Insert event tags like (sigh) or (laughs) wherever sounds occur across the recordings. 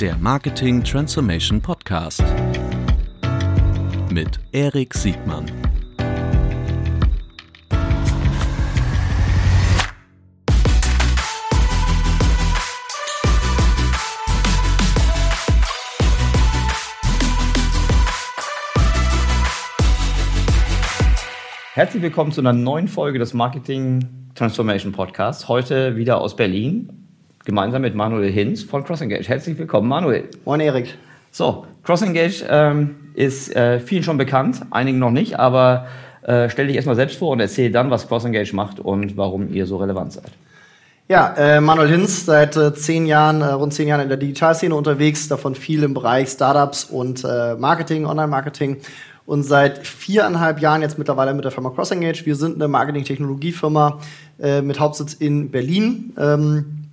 der Marketing Transformation Podcast mit Erik Siegmann. Herzlich willkommen zu einer neuen Folge des Marketing Transformation Podcasts. Heute wieder aus Berlin gemeinsam mit Manuel Hinz von CrossEngage. Herzlich willkommen, Manuel. Moin, Erik. So, CrossEngage ähm, ist äh, vielen schon bekannt, einigen noch nicht, aber äh, stell dich erstmal selbst vor und erzähl dann, was CrossEngage macht und warum ihr so relevant seid. Ja, äh, Manuel Hinz, seit äh, zehn Jahren, äh, rund zehn Jahren in der Digitalszene unterwegs, davon viel im Bereich Startups und äh, Marketing, Online-Marketing und seit viereinhalb Jahren jetzt mittlerweile mit der Firma CrossEngage. Wir sind eine Marketing-Technologiefirma äh, mit Hauptsitz in Berlin. Ähm,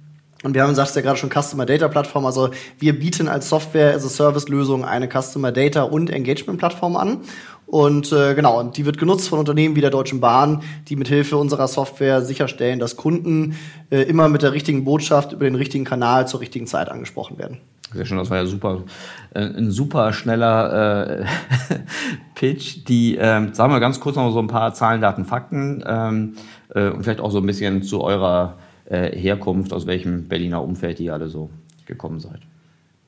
und wir haben, sagst ja gerade schon, Customer Data Plattform. Also wir bieten als Software as a Service Lösung eine Customer Data und Engagement Plattform an. Und äh, genau, und die wird genutzt von Unternehmen wie der Deutschen Bahn, die mit Hilfe unserer Software sicherstellen, dass Kunden äh, immer mit der richtigen Botschaft über den richtigen Kanal zur richtigen Zeit angesprochen werden. Sehr schön, das war ja super, äh, ein super schneller äh, (laughs) Pitch. Die, ähm, sagen wir ganz kurz noch so ein paar Zahlen, Daten, Fakten ähm, äh, und vielleicht auch so ein bisschen zu eurer äh, Herkunft, aus welchem Berliner Umfeld ihr alle so gekommen seid.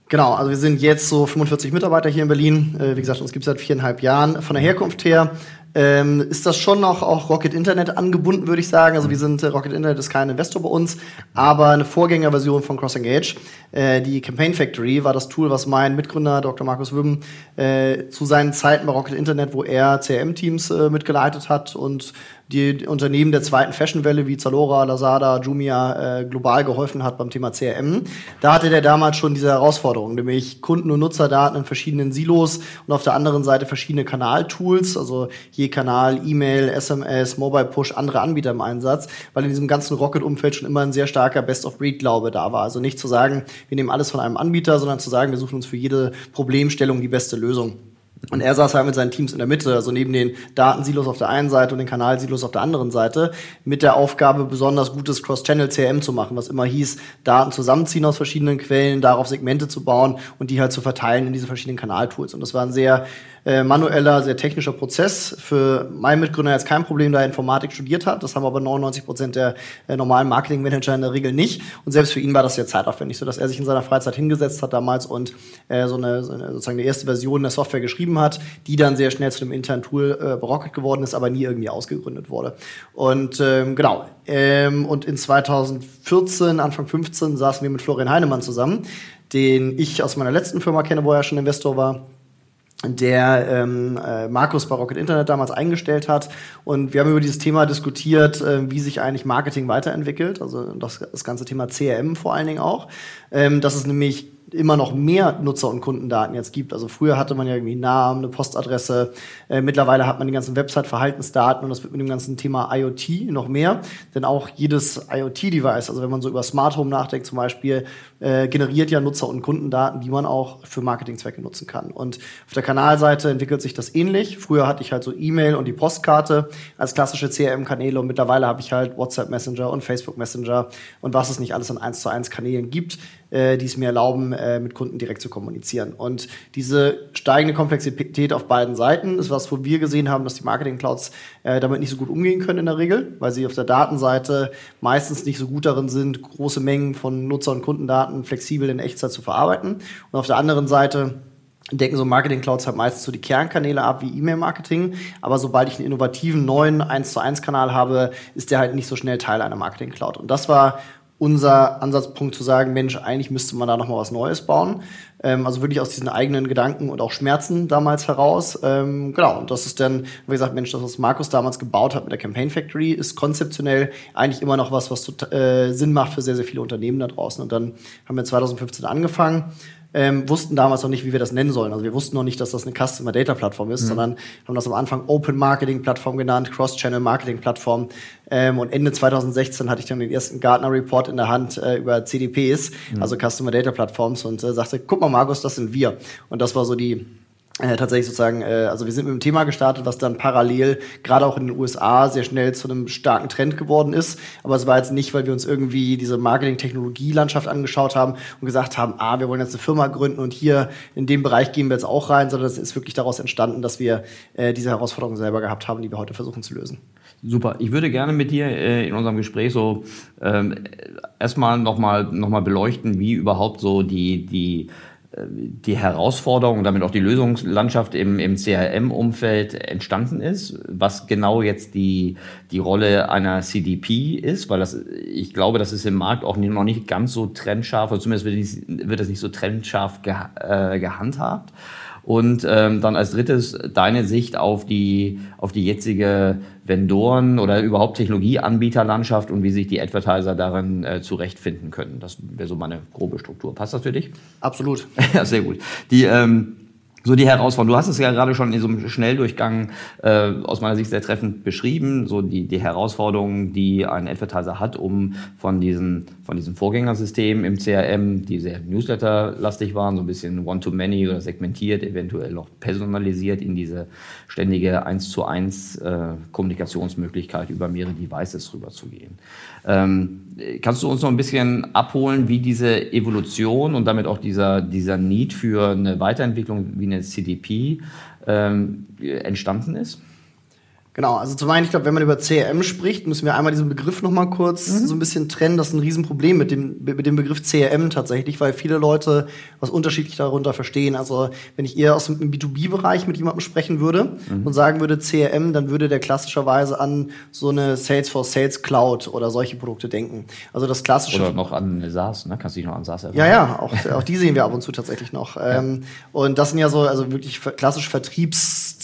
Genau, also wir sind jetzt so 45 Mitarbeiter hier in Berlin. Äh, wie gesagt, uns gibt es seit viereinhalb Jahren. Von der Herkunft her ähm, ist das schon noch auch Rocket Internet angebunden, würde ich sagen. Also wir sind, äh, Rocket Internet ist kein Investor bei uns, aber eine Vorgängerversion von CrossEngage. Äh, die Campaign Factory war das Tool, was mein Mitgründer Dr. Markus Wübben äh, zu seinen Zeiten bei Rocket Internet, wo er CRM-Teams mitgeleitet hat und die Unternehmen der zweiten Fashionwelle wie Zalora, Lazada, Jumia äh, global geholfen hat beim Thema CRM. Da hatte der damals schon diese Herausforderung, nämlich Kunden- und Nutzerdaten in verschiedenen Silos und auf der anderen Seite verschiedene Kanaltools, also je Kanal, E-Mail, SMS, Mobile Push, andere Anbieter im Einsatz, weil in diesem ganzen Rocket-Umfeld schon immer ein sehr starker Best-of-Breed-Glaube da war. Also nicht zu sagen, wir nehmen alles von einem Anbieter, sondern zu sagen, wir suchen uns für jede Problemstellung die beste Lösung. Und er saß halt mit seinen Teams in der Mitte, also neben den Datensilos auf der einen Seite und den Kanalsilos auf der anderen Seite, mit der Aufgabe, besonders gutes Cross-Channel-CRM zu machen, was immer hieß, Daten zusammenziehen aus verschiedenen Quellen, darauf Segmente zu bauen und die halt zu verteilen in diese verschiedenen Kanaltools. Und das war ein sehr äh, manueller, sehr technischer Prozess. Für meinen Mitgründer jetzt kein Problem, da er Informatik studiert hat. Das haben aber 99 Prozent der äh, normalen Marketingmanager in der Regel nicht. Und selbst für ihn war das sehr zeitaufwendig, sodass er sich in seiner Freizeit hingesetzt hat damals und äh, so, eine, so eine sozusagen die erste Version der Software geschrieben hat, die dann sehr schnell zu dem internen Tool äh, Rocket geworden ist, aber nie irgendwie ausgegründet wurde. Und ähm, genau. Ähm, und in 2014, Anfang 15, saßen wir mit Florian Heinemann zusammen, den ich aus meiner letzten Firma kenne, wo er schon Investor war der ähm, äh, Markus bei Rocket Internet damals eingestellt hat. Und wir haben über dieses Thema diskutiert, äh, wie sich eigentlich Marketing weiterentwickelt. Also das, das ganze Thema CRM vor allen Dingen auch. Ähm, dass es nämlich immer noch mehr Nutzer- und Kundendaten jetzt gibt. Also früher hatte man ja irgendwie Namen, eine Postadresse. Äh, mittlerweile hat man die ganzen Website-Verhaltensdaten und das wird mit dem ganzen Thema IoT noch mehr. Denn auch jedes IoT-Device, also wenn man so über Smart Home nachdenkt zum Beispiel, äh, generiert ja Nutzer- und Kundendaten, die man auch für Marketingzwecke nutzen kann. Und auf der Kanalseite entwickelt sich das ähnlich. Früher hatte ich halt so E-Mail und die Postkarte als klassische CRM-Kanäle und mittlerweile habe ich halt WhatsApp Messenger und Facebook Messenger und was es nicht alles an 1 zu 1 Kanälen gibt, äh, die es mir erlauben, äh, mit Kunden direkt zu kommunizieren. Und diese steigende Komplexität auf beiden Seiten ist was, wo wir gesehen haben, dass die Marketing-Clouds äh, damit nicht so gut umgehen können in der Regel, weil sie auf der Datenseite meistens nicht so gut darin sind, große Mengen von Nutzer- und Kundendaten flexibel in Echtzeit zu verarbeiten. Und auf der anderen Seite decken so Marketing Clouds halt meistens so die Kernkanäle ab wie E-Mail-Marketing. Aber sobald ich einen innovativen neuen 1 zu 1 Kanal habe, ist der halt nicht so schnell Teil einer Marketing Cloud. Und das war unser Ansatzpunkt zu sagen, Mensch, eigentlich müsste man da noch mal was Neues bauen. Ähm, also wirklich aus diesen eigenen Gedanken und auch Schmerzen damals heraus. Ähm, genau, und das ist dann, wie gesagt, Mensch, das, was Markus damals gebaut hat mit der Campaign Factory, ist konzeptionell eigentlich immer noch was, was äh, Sinn macht für sehr, sehr viele Unternehmen da draußen. Und dann haben wir 2015 angefangen ähm, wussten damals noch nicht, wie wir das nennen sollen. Also wir wussten noch nicht, dass das eine Customer Data Plattform ist, mhm. sondern haben das am Anfang Open Marketing Plattform genannt, Cross-Channel Marketing Plattform. Ähm, und Ende 2016 hatte ich dann den ersten Gartner Report in der Hand äh, über CDPs, mhm. also Customer Data Platforms und äh, sagte, guck mal Markus, das sind wir. Und das war so die äh, tatsächlich sozusagen, äh, also wir sind mit einem Thema gestartet, was dann parallel gerade auch in den USA sehr schnell zu einem starken Trend geworden ist. Aber es war jetzt nicht, weil wir uns irgendwie diese Marketing-Technologie-Landschaft angeschaut haben und gesagt haben, ah, wir wollen jetzt eine Firma gründen und hier in dem Bereich gehen wir jetzt auch rein, sondern es ist wirklich daraus entstanden, dass wir äh, diese Herausforderungen selber gehabt haben, die wir heute versuchen zu lösen. Super. Ich würde gerne mit dir äh, in unserem Gespräch so ähm, erstmal nochmal noch mal beleuchten, wie überhaupt so die, die die Herausforderung und damit auch die Lösungslandschaft im, im CRM-Umfeld entstanden ist, was genau jetzt die, die Rolle einer CDP ist, weil das, ich glaube, das ist im Markt auch noch nicht ganz so trennscharf, oder zumindest wird, das nicht so trennscharf ge, äh, gehandhabt. Und ähm, dann als drittes deine Sicht auf die, auf die jetzige Vendoren- oder überhaupt Technologieanbieterlandschaft und wie sich die Advertiser darin äh, zurechtfinden können. Das wäre so meine grobe Struktur. Passt das für dich? Absolut. (laughs) ja, sehr gut. Die, ähm, so die Herausforderung. Du hast es ja gerade schon in so einem Schnelldurchgang äh, aus meiner Sicht sehr treffend beschrieben, so die, die Herausforderungen, die ein Advertiser hat, um von diesen, von diesen Vorgängersystemen im CRM, die sehr Newsletter-lastig waren, so ein bisschen One-to-Many oder segmentiert, eventuell noch personalisiert in diese ständige 1 zu 1 äh, Kommunikationsmöglichkeit über mehrere Devices rüberzugehen. Ähm, kannst du uns noch ein bisschen abholen, wie diese Evolution und damit auch dieser, dieser Need für eine Weiterentwicklung wie eine CDP ähm, entstanden ist? Genau, also zum einen, ich glaube, wenn man über CRM spricht, müssen wir einmal diesen Begriff noch mal kurz mhm. so ein bisschen trennen. Das ist ein Riesenproblem mit dem, mit dem Begriff CRM tatsächlich, weil viele Leute was unterschiedlich darunter verstehen. Also wenn ich eher aus dem B2B-Bereich mit jemandem sprechen würde mhm. und sagen würde CRM, dann würde der klassischerweise an so eine Salesforce Sales Cloud oder solche Produkte denken. Also das klassische. Oder noch an eine SaaS, ne? Kannst du dich noch an SaaS erinnern? Ja, ja, auch, auch die sehen wir ab und zu tatsächlich noch. (laughs) Ja. Ähm, und das sind ja so, also wirklich klassische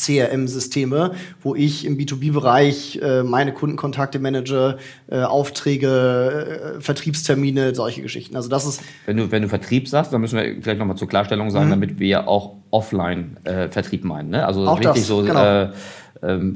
Vertriebs-CRM-Systeme, wo ich im B2B-Bereich äh, meine Kundenkontakte manage, äh, Aufträge, äh, Vertriebstermine, solche Geschichten. Also das ist. Wenn du, wenn du Vertrieb sagst, dann müssen wir vielleicht nochmal zur Klarstellung sagen, mhm. damit wir auch Offline-Vertrieb äh, meinen. Ne? Also auch richtig das, so genau. äh, ähm,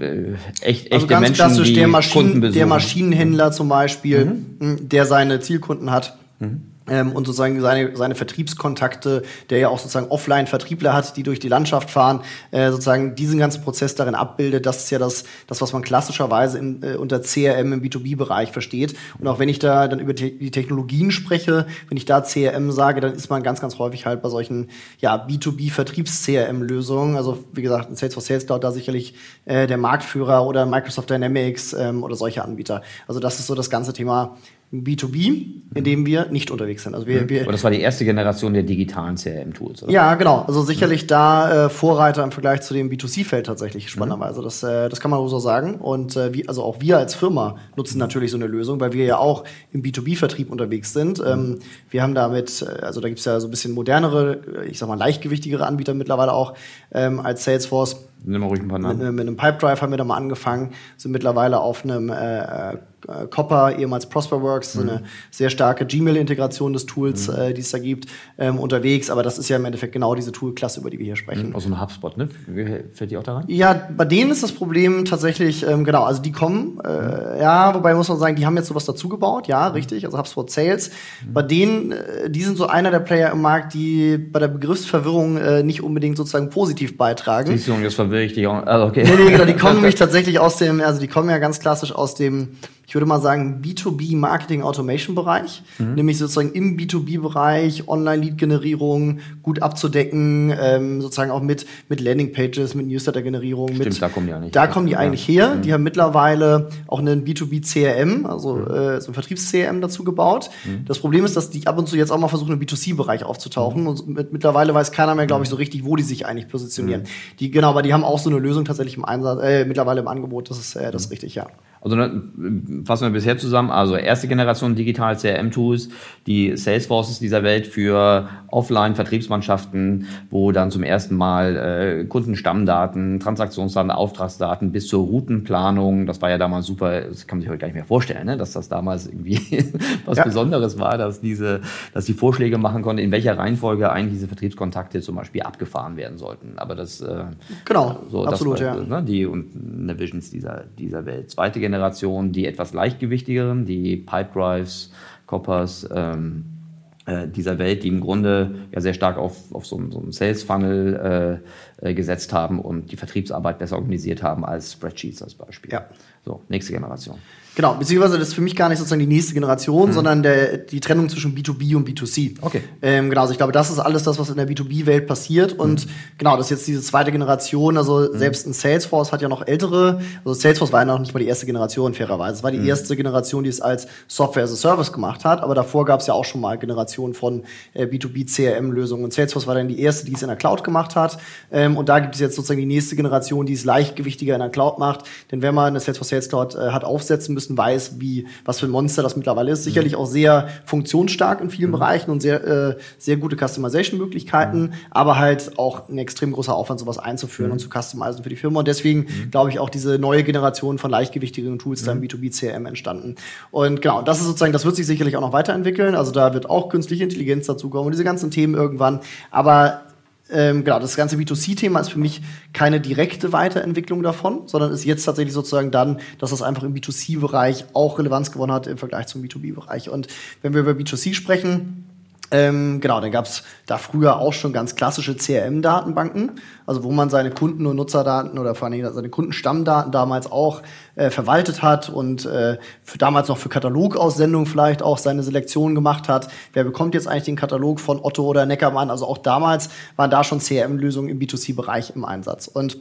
echt, also echte ganz Menschen, klassisch die der, Maschinen, der Maschinenhändler zum Beispiel, Mhm. der seine Zielkunden hat. Mhm. Ähm, und sozusagen seine, seine Vertriebskontakte, der ja auch sozusagen Offline-Vertriebler hat, die durch die Landschaft fahren, äh, sozusagen diesen ganzen Prozess darin abbildet. Das ist ja das, das was man klassischerweise in, äh, unter CRM im B2B-Bereich versteht. Und auch wenn ich da dann über die Technologien spreche, wenn ich da CRM sage, dann ist man ganz, ganz häufig halt bei solchen ja, B2B-Vertriebs-CRM-Lösungen. Also wie gesagt, Salesforce Sales Cloud da sicherlich äh, der Marktführer oder Microsoft Dynamics ähm, oder solche Anbieter. Also das ist so das ganze Thema B2B, in dem wir nicht unterwegs sind. Also wir, Mhm. wir Aber das war die erste Generation der digitalen CRM-Tools, oder? ja, genau. Also sicherlich da äh, Vorreiter im Vergleich zu dem B2C-Feld tatsächlich spannenderweise. Das, äh, das kann man so sagen. Und äh, wie, also auch wir als Firma nutzen natürlich so eine Lösung, weil wir ja auch im B2B-Vertrieb unterwegs sind. Ähm, wir haben damit, äh, also da gibt's ja so ein bisschen modernere, äh, ich sag mal leichtgewichtigere Anbieter mittlerweile auch ähm, als Salesforce. Nimm mal ruhig ein paar Mit, Namen. einem- mit einem Pipedrive haben wir da mal angefangen, sind mittlerweile auf einem äh, äh, Copper, ehemals Prosperworks, so eine sehr starke Gmail-Integration des Tools, äh, die es da gibt, ähm, unterwegs. Aber das ist ja im Endeffekt genau diese Toolklasse, über die wir hier sprechen. Aus so einem HubSpot, ne? Fällt die auch da rein? Ja, bei denen ist das Problem tatsächlich, ähm, genau, also die kommen, äh, ja, wobei muss man sagen, die haben jetzt sowas dazu gebaut, ja, richtig, also HubSpot Sales. Bei denen, äh, die sind so einer der Player im Markt, die bei der Begriffsverwirrung äh, nicht unbedingt sozusagen positiv beitragen. Siehst du, und jetzt verwirre ich dich auch. Also, okay. Nee, nee, genau, die kommen (laughs) nämlich tatsächlich aus dem, also die kommen ja ganz klassisch aus dem, ich würde mal sagen, B2B Marketing Automation Bereich, nämlich sozusagen im B2B-Bereich Online-Lead-Generierung gut abzudecken, ähm, sozusagen auch mit, mit Landing-Pages, mit Newsletter-Generierung. mit Stimmt, da kommen die eigentlich Da her. kommen die Ja. eigentlich her. Die haben mittlerweile auch einen B2B-CRM, also äh, so ein Vertriebs-CRM dazu gebaut. Das Problem ist, dass die ab und zu jetzt auch mal versuchen, im B2C-Bereich aufzutauchen. Und mit, mittlerweile weiß keiner mehr, glaube ich, so richtig, wo die sich eigentlich positionieren. Die, genau, aber die haben auch so eine Lösung tatsächlich im Einsatz, äh, mittlerweile im Angebot. Das ist, äh, das ist richtig, ja. Also ne, fassen wir bisher zusammen. Also erste Generation digital CRM-Tools, die Salesforces dieser Welt für Offline-Vertriebsmannschaften, wo dann zum ersten Mal äh, Kundenstammdaten, Transaktionsdaten, Auftragsdaten bis zur Routenplanung, das war ja damals super, das kann man sich heute gar nicht mehr vorstellen, ne? dass das damals irgendwie (laughs) was Ja. Besonderes war, dass diese, dass die Vorschläge machen konnten, in welcher Reihenfolge eigentlich diese Vertriebskontakte zum Beispiel abgefahren werden sollten. Aber das äh, Genau, so, absolut, das war, ja. Ne, die und Navisions dieser, dieser Welt. Zweite Generation, die etwas leichtgewichtigeren, die Pipe Drives, Coppers, ähm, äh, dieser Welt, die im Grunde ja sehr stark auf, auf so, so einen Sales-Funnel äh, äh, gesetzt haben und die Vertriebsarbeit besser organisiert haben als Spreadsheets als Beispiel. Ja. So, nächste Generation. Genau, beziehungsweise das ist für mich gar nicht sozusagen die nächste Generation, mhm. sondern der, die Trennung zwischen B2B und B2C. Okay. Ähm, genau, also ich glaube, das ist alles das, was in der B2B-Welt passiert. Und mhm. genau, das ist jetzt diese zweite Generation. Also mhm. selbst ein Salesforce hat ja noch ältere. Also Salesforce war ja noch nicht mal die erste Generation, fairerweise. Es war die mhm. erste Generation, die es als Software as a Service gemacht hat. Aber davor gab es ja auch schon mal Generationen von äh, B2B-CRM-Lösungen. Und Salesforce war dann die erste, die es in der Cloud gemacht hat. Ähm, und da gibt es jetzt sozusagen die nächste Generation, die es leichtgewichtiger in der Cloud macht. Denn wenn man eine Salesforce Sales Cloud äh, hat aufsetzen müssen, weiß, wie, was für ein Monster das mittlerweile ist. Sicherlich mhm. auch sehr funktionsstark in vielen mhm. Bereichen und sehr, äh, sehr gute Customization-Möglichkeiten, mhm. aber halt auch ein extrem großer Aufwand, sowas einzuführen und zu customizen für die Firma. Und deswegen glaube ich auch diese neue Generation von leichtgewichtigen Tools da im B2B-CRM entstanden. Und genau, das ist sozusagen, das wird sich sicherlich auch noch weiterentwickeln. Also da wird auch künstliche Intelligenz dazukommen und diese ganzen Themen irgendwann. Aber ähm, genau, das ganze B2C-Thema ist für mich keine direkte Weiterentwicklung davon, sondern ist jetzt tatsächlich sozusagen dann, dass das einfach im B2C-Bereich auch Relevanz gewonnen hat im Vergleich zum B2B-Bereich. Und wenn wir über B2C sprechen, ähm, genau, dann gab es da früher auch schon ganz klassische CRM-Datenbanken, also wo man seine Kunden- und Nutzerdaten oder vor allem seine Kundenstammdaten damals auch äh, verwaltet hat und äh, für, damals noch für Katalogaussendungen vielleicht auch seine Selektion gemacht hat. Wer bekommt jetzt eigentlich den Katalog von Otto oder Neckermann? Also auch damals waren da schon CRM-Lösungen im B2C-Bereich im Einsatz. Und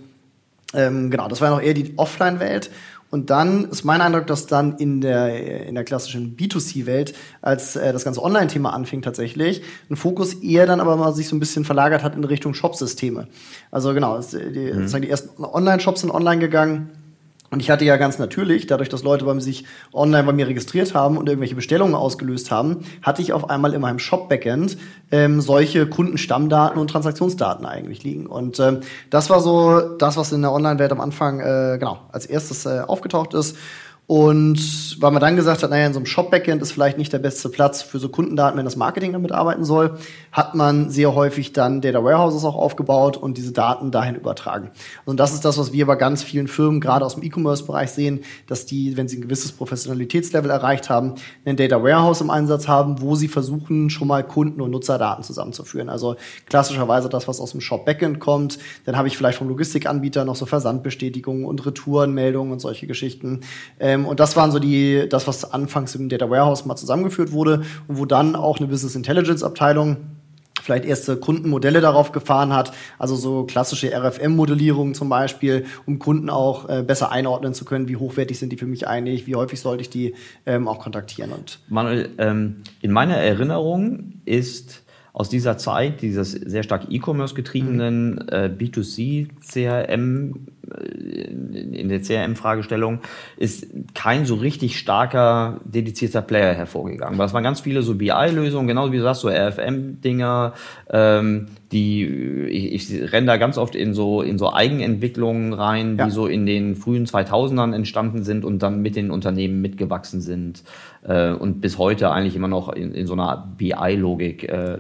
ähm, genau, das war noch eher die Offline-Welt. Und dann ist mein Eindruck, dass dann in der, in der klassischen B2C-Welt, als äh, das ganze Online-Thema anfing tatsächlich, ein Fokus eher dann aber mal sich so ein bisschen verlagert hat in Richtung Shop-Systeme. Also genau, die, mhm. die ersten Online-Shops sind online gegangen und ich hatte ja ganz natürlich, dadurch, dass Leute bei mir sich online bei mir registriert haben und irgendwelche Bestellungen ausgelöst haben, hatte ich auf einmal in meinem Shop-Backend ähm, solche Kundenstammdaten und Transaktionsdaten eigentlich liegen. Und ähm, das war so das, was in der Online-Welt am Anfang äh, genau als erstes äh, aufgetaucht ist. Und weil man dann gesagt hat, naja, in so einem Shop-Backend ist vielleicht nicht der beste Platz für so Kundendaten, wenn das Marketing damit arbeiten soll, hat man sehr häufig dann Data Warehouses auch aufgebaut und diese Daten dahin übertragen. Und das ist das, was wir bei ganz vielen Firmen, gerade aus dem E-Commerce-Bereich sehen, dass die, wenn sie ein gewisses Professionalitätslevel erreicht haben, ein Data Warehouse im Einsatz haben, wo sie versuchen, schon mal Kunden- und Nutzerdaten zusammenzuführen. Also klassischerweise das, was aus dem Shop-Backend kommt. Dann habe ich vielleicht vom Logistikanbieter noch so Versandbestätigungen und Retourenmeldungen und solche Geschichten. Äh, ähm, und das waren so die, das, was anfangs im Data Warehouse mal zusammengeführt wurde und wo dann auch eine Business Intelligence Abteilung vielleicht erste Kundenmodelle darauf gefahren hat, also so klassische RFM-Modellierungen zum Beispiel, um Kunden auch äh, besser einordnen zu können, wie hochwertig sind die für mich eigentlich, wie häufig sollte ich die ähm, auch kontaktieren. Und Manuel, ähm, in meiner Erinnerung ist aus dieser Zeit, dieses sehr stark E-Commerce getriebenen mhm. äh, B2C CRM in der CRM-Fragestellung ist kein so richtig starker, dedizierter Player hervorgegangen. Aber es waren ganz viele so BI-Lösungen, genauso wie du sagst, so RFM-Dinger, ähm, die, ich, ich renne da ganz oft in so, in so Eigenentwicklungen rein, ja. die so in den frühen 2000ern entstanden sind und dann mit den Unternehmen mitgewachsen sind äh, und bis heute eigentlich immer noch in, in so einer BI-Logik äh,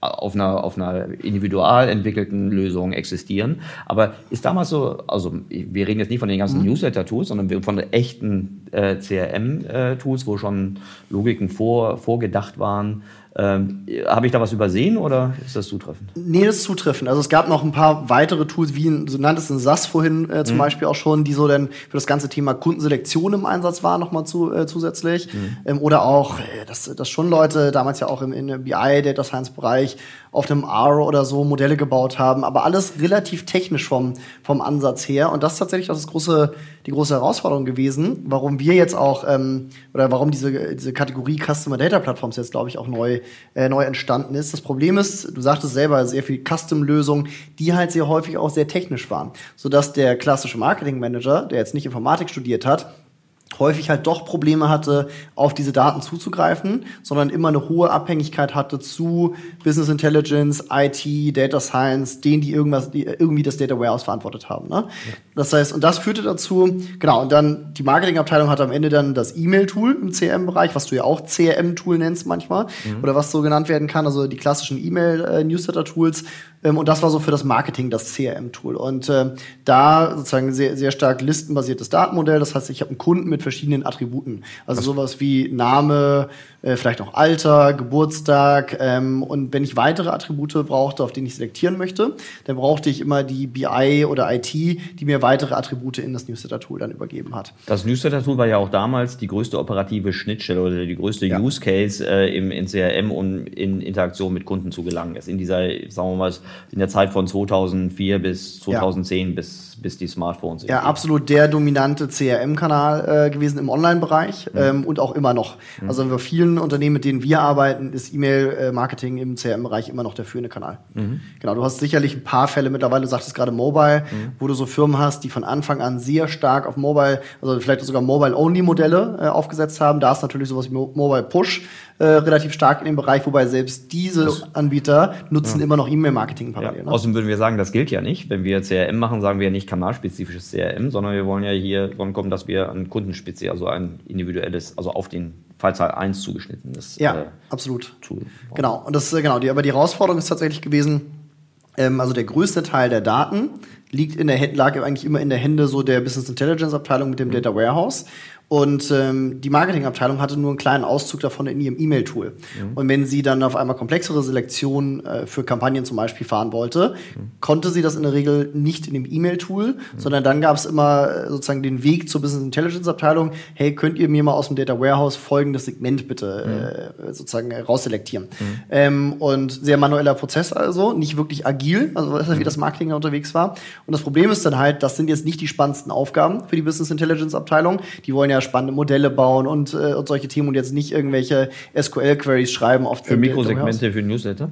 auf einer, auf einer individual entwickelten Lösung existieren. Aber ist damals so, also wir reden jetzt nicht von den ganzen mhm. Newsletter-Tools, sondern von echten äh, CRM-Tools, wo schon Logiken vor, vorgedacht waren. Ähm, Habe ich da was übersehen oder ist das zutreffend? Nee, das ist zutreffend. Also es gab noch ein paar weitere Tools, wie ein, so nanntest ein SAS vorhin äh, zum mhm. Beispiel auch schon, die so dann für das ganze Thema Kundenselektion im Einsatz waren, nochmal zu, äh, zusätzlich. Mhm. Ähm, oder auch, äh, dass, dass schon Leute damals ja auch im, in BI, Data Science Bereich auf einem R oder so Modelle gebaut haben, aber alles relativ technisch vom, vom Ansatz her. Und das ist tatsächlich das große, die große Herausforderung gewesen, warum wir jetzt auch, ähm, oder warum diese, diese Kategorie Customer Data Platforms jetzt, glaube ich, auch neu, äh, neu entstanden ist. Das Problem ist, du sagtest selber, sehr viel Custom-Lösungen, die halt sehr häufig auch sehr technisch waren, sodass der klassische Marketing Manager, der jetzt nicht Informatik studiert hat, häufig halt doch Probleme hatte, auf diese Daten zuzugreifen, sondern immer eine hohe Abhängigkeit hatte zu Business Intelligence, IT, Data Science, denen, die irgendwas, die irgendwie das Data Warehouse verantwortet haben. Ne? Ja. Das heißt, und das führte dazu, genau, und dann die Marketingabteilung hat am Ende dann das E-Mail-Tool im CRM-Bereich, was du ja auch CRM-Tool nennst manchmal, mhm. oder was so genannt werden kann, also die klassischen E-Mail-Newsletter-Tools, ähm, und das war so für das Marketing das CRM-Tool. Und äh, da sozusagen sehr, sehr stark listenbasiertes Datenmodell. Das heißt, ich habe einen Kunden, mit verschiedenen Attributen. Also sowas wie Name, äh, vielleicht auch Alter, Geburtstag. Ähm, und wenn ich weitere Attribute brauchte, auf denen ich selektieren möchte, dann brauchte ich immer die BI oder IT, die mir weitere Attribute in das Newsletter-Tool dann übergeben hat. Das Newsletter-Tool war ja auch damals die größte operative Schnittstelle oder die größte Ja. Use Case äh, im in CRM und in Interaktion mit Kunden zu gelangen. Ist in dieser, sagen wir mal, in der Zeit von 2004 bis 2010 bis, bis die Smartphones. Ja, irgendwie. absolut der dominante CRM-Kanal äh, gewesen im Online-Bereich ähm, und auch immer noch. Also bei vielen Unternehmen, mit denen wir arbeiten, ist E-Mail-Marketing im CRM-Bereich immer noch der führende Kanal. Genau, du hast sicherlich ein paar Fälle mittlerweile, du sagtest gerade Mobile, wo du so Firmen hast, die von Anfang an sehr stark auf Mobile, also vielleicht sogar Mobile-Only-Modelle äh, aufgesetzt haben. Da ist natürlich sowas wie Mo Mobile Push äh, relativ stark in dem Bereich, wobei selbst diese Anbieter nutzen immer noch E-Mail-Marketing Ja. parallel. ne? Außerdem würden wir sagen, das gilt ja nicht. Wenn wir CRM machen, sagen wir ja nicht kanalspezifisches CRM, sondern wir wollen ja hier kommen, dass wir ein kundenspeziell, also ein individuelles, also auf den Fallzahl 1 zugeschnittenes Ja, äh, absolut. Tool. Genau, und das äh, genau, die, aber die Herausforderung ist tatsächlich gewesen, ähm, also der größte Teil der Daten liegt in der lag eigentlich immer in der Hände so der Business Intelligence Abteilung mit dem Data Warehouse. Und ähm, die Marketingabteilung hatte nur einen kleinen Auszug davon in ihrem E-Mail-Tool. Und wenn sie dann auf einmal komplexere Selektionen äh, für Kampagnen zum Beispiel fahren wollte, konnte sie das in der Regel nicht in dem E-Mail-Tool, sondern dann gab es immer äh, sozusagen den Weg zur Business Intelligence Abteilung. Hey, könnt ihr mir mal aus dem Data Warehouse folgendes Segment bitte äh, sozusagen äh, rausselektieren? Ähm, und sehr manueller Prozess also, nicht wirklich agil, also wie das Marketing da unterwegs war. Und das Problem ist dann halt, das sind jetzt nicht die spannendsten Aufgaben für die Business Intelligence Abteilung. Die wollen ja spannende Modelle bauen und, äh, und solche Themen und jetzt nicht irgendwelche SQL-Queries schreiben auf Für. Mikrosegmente für Newsletter.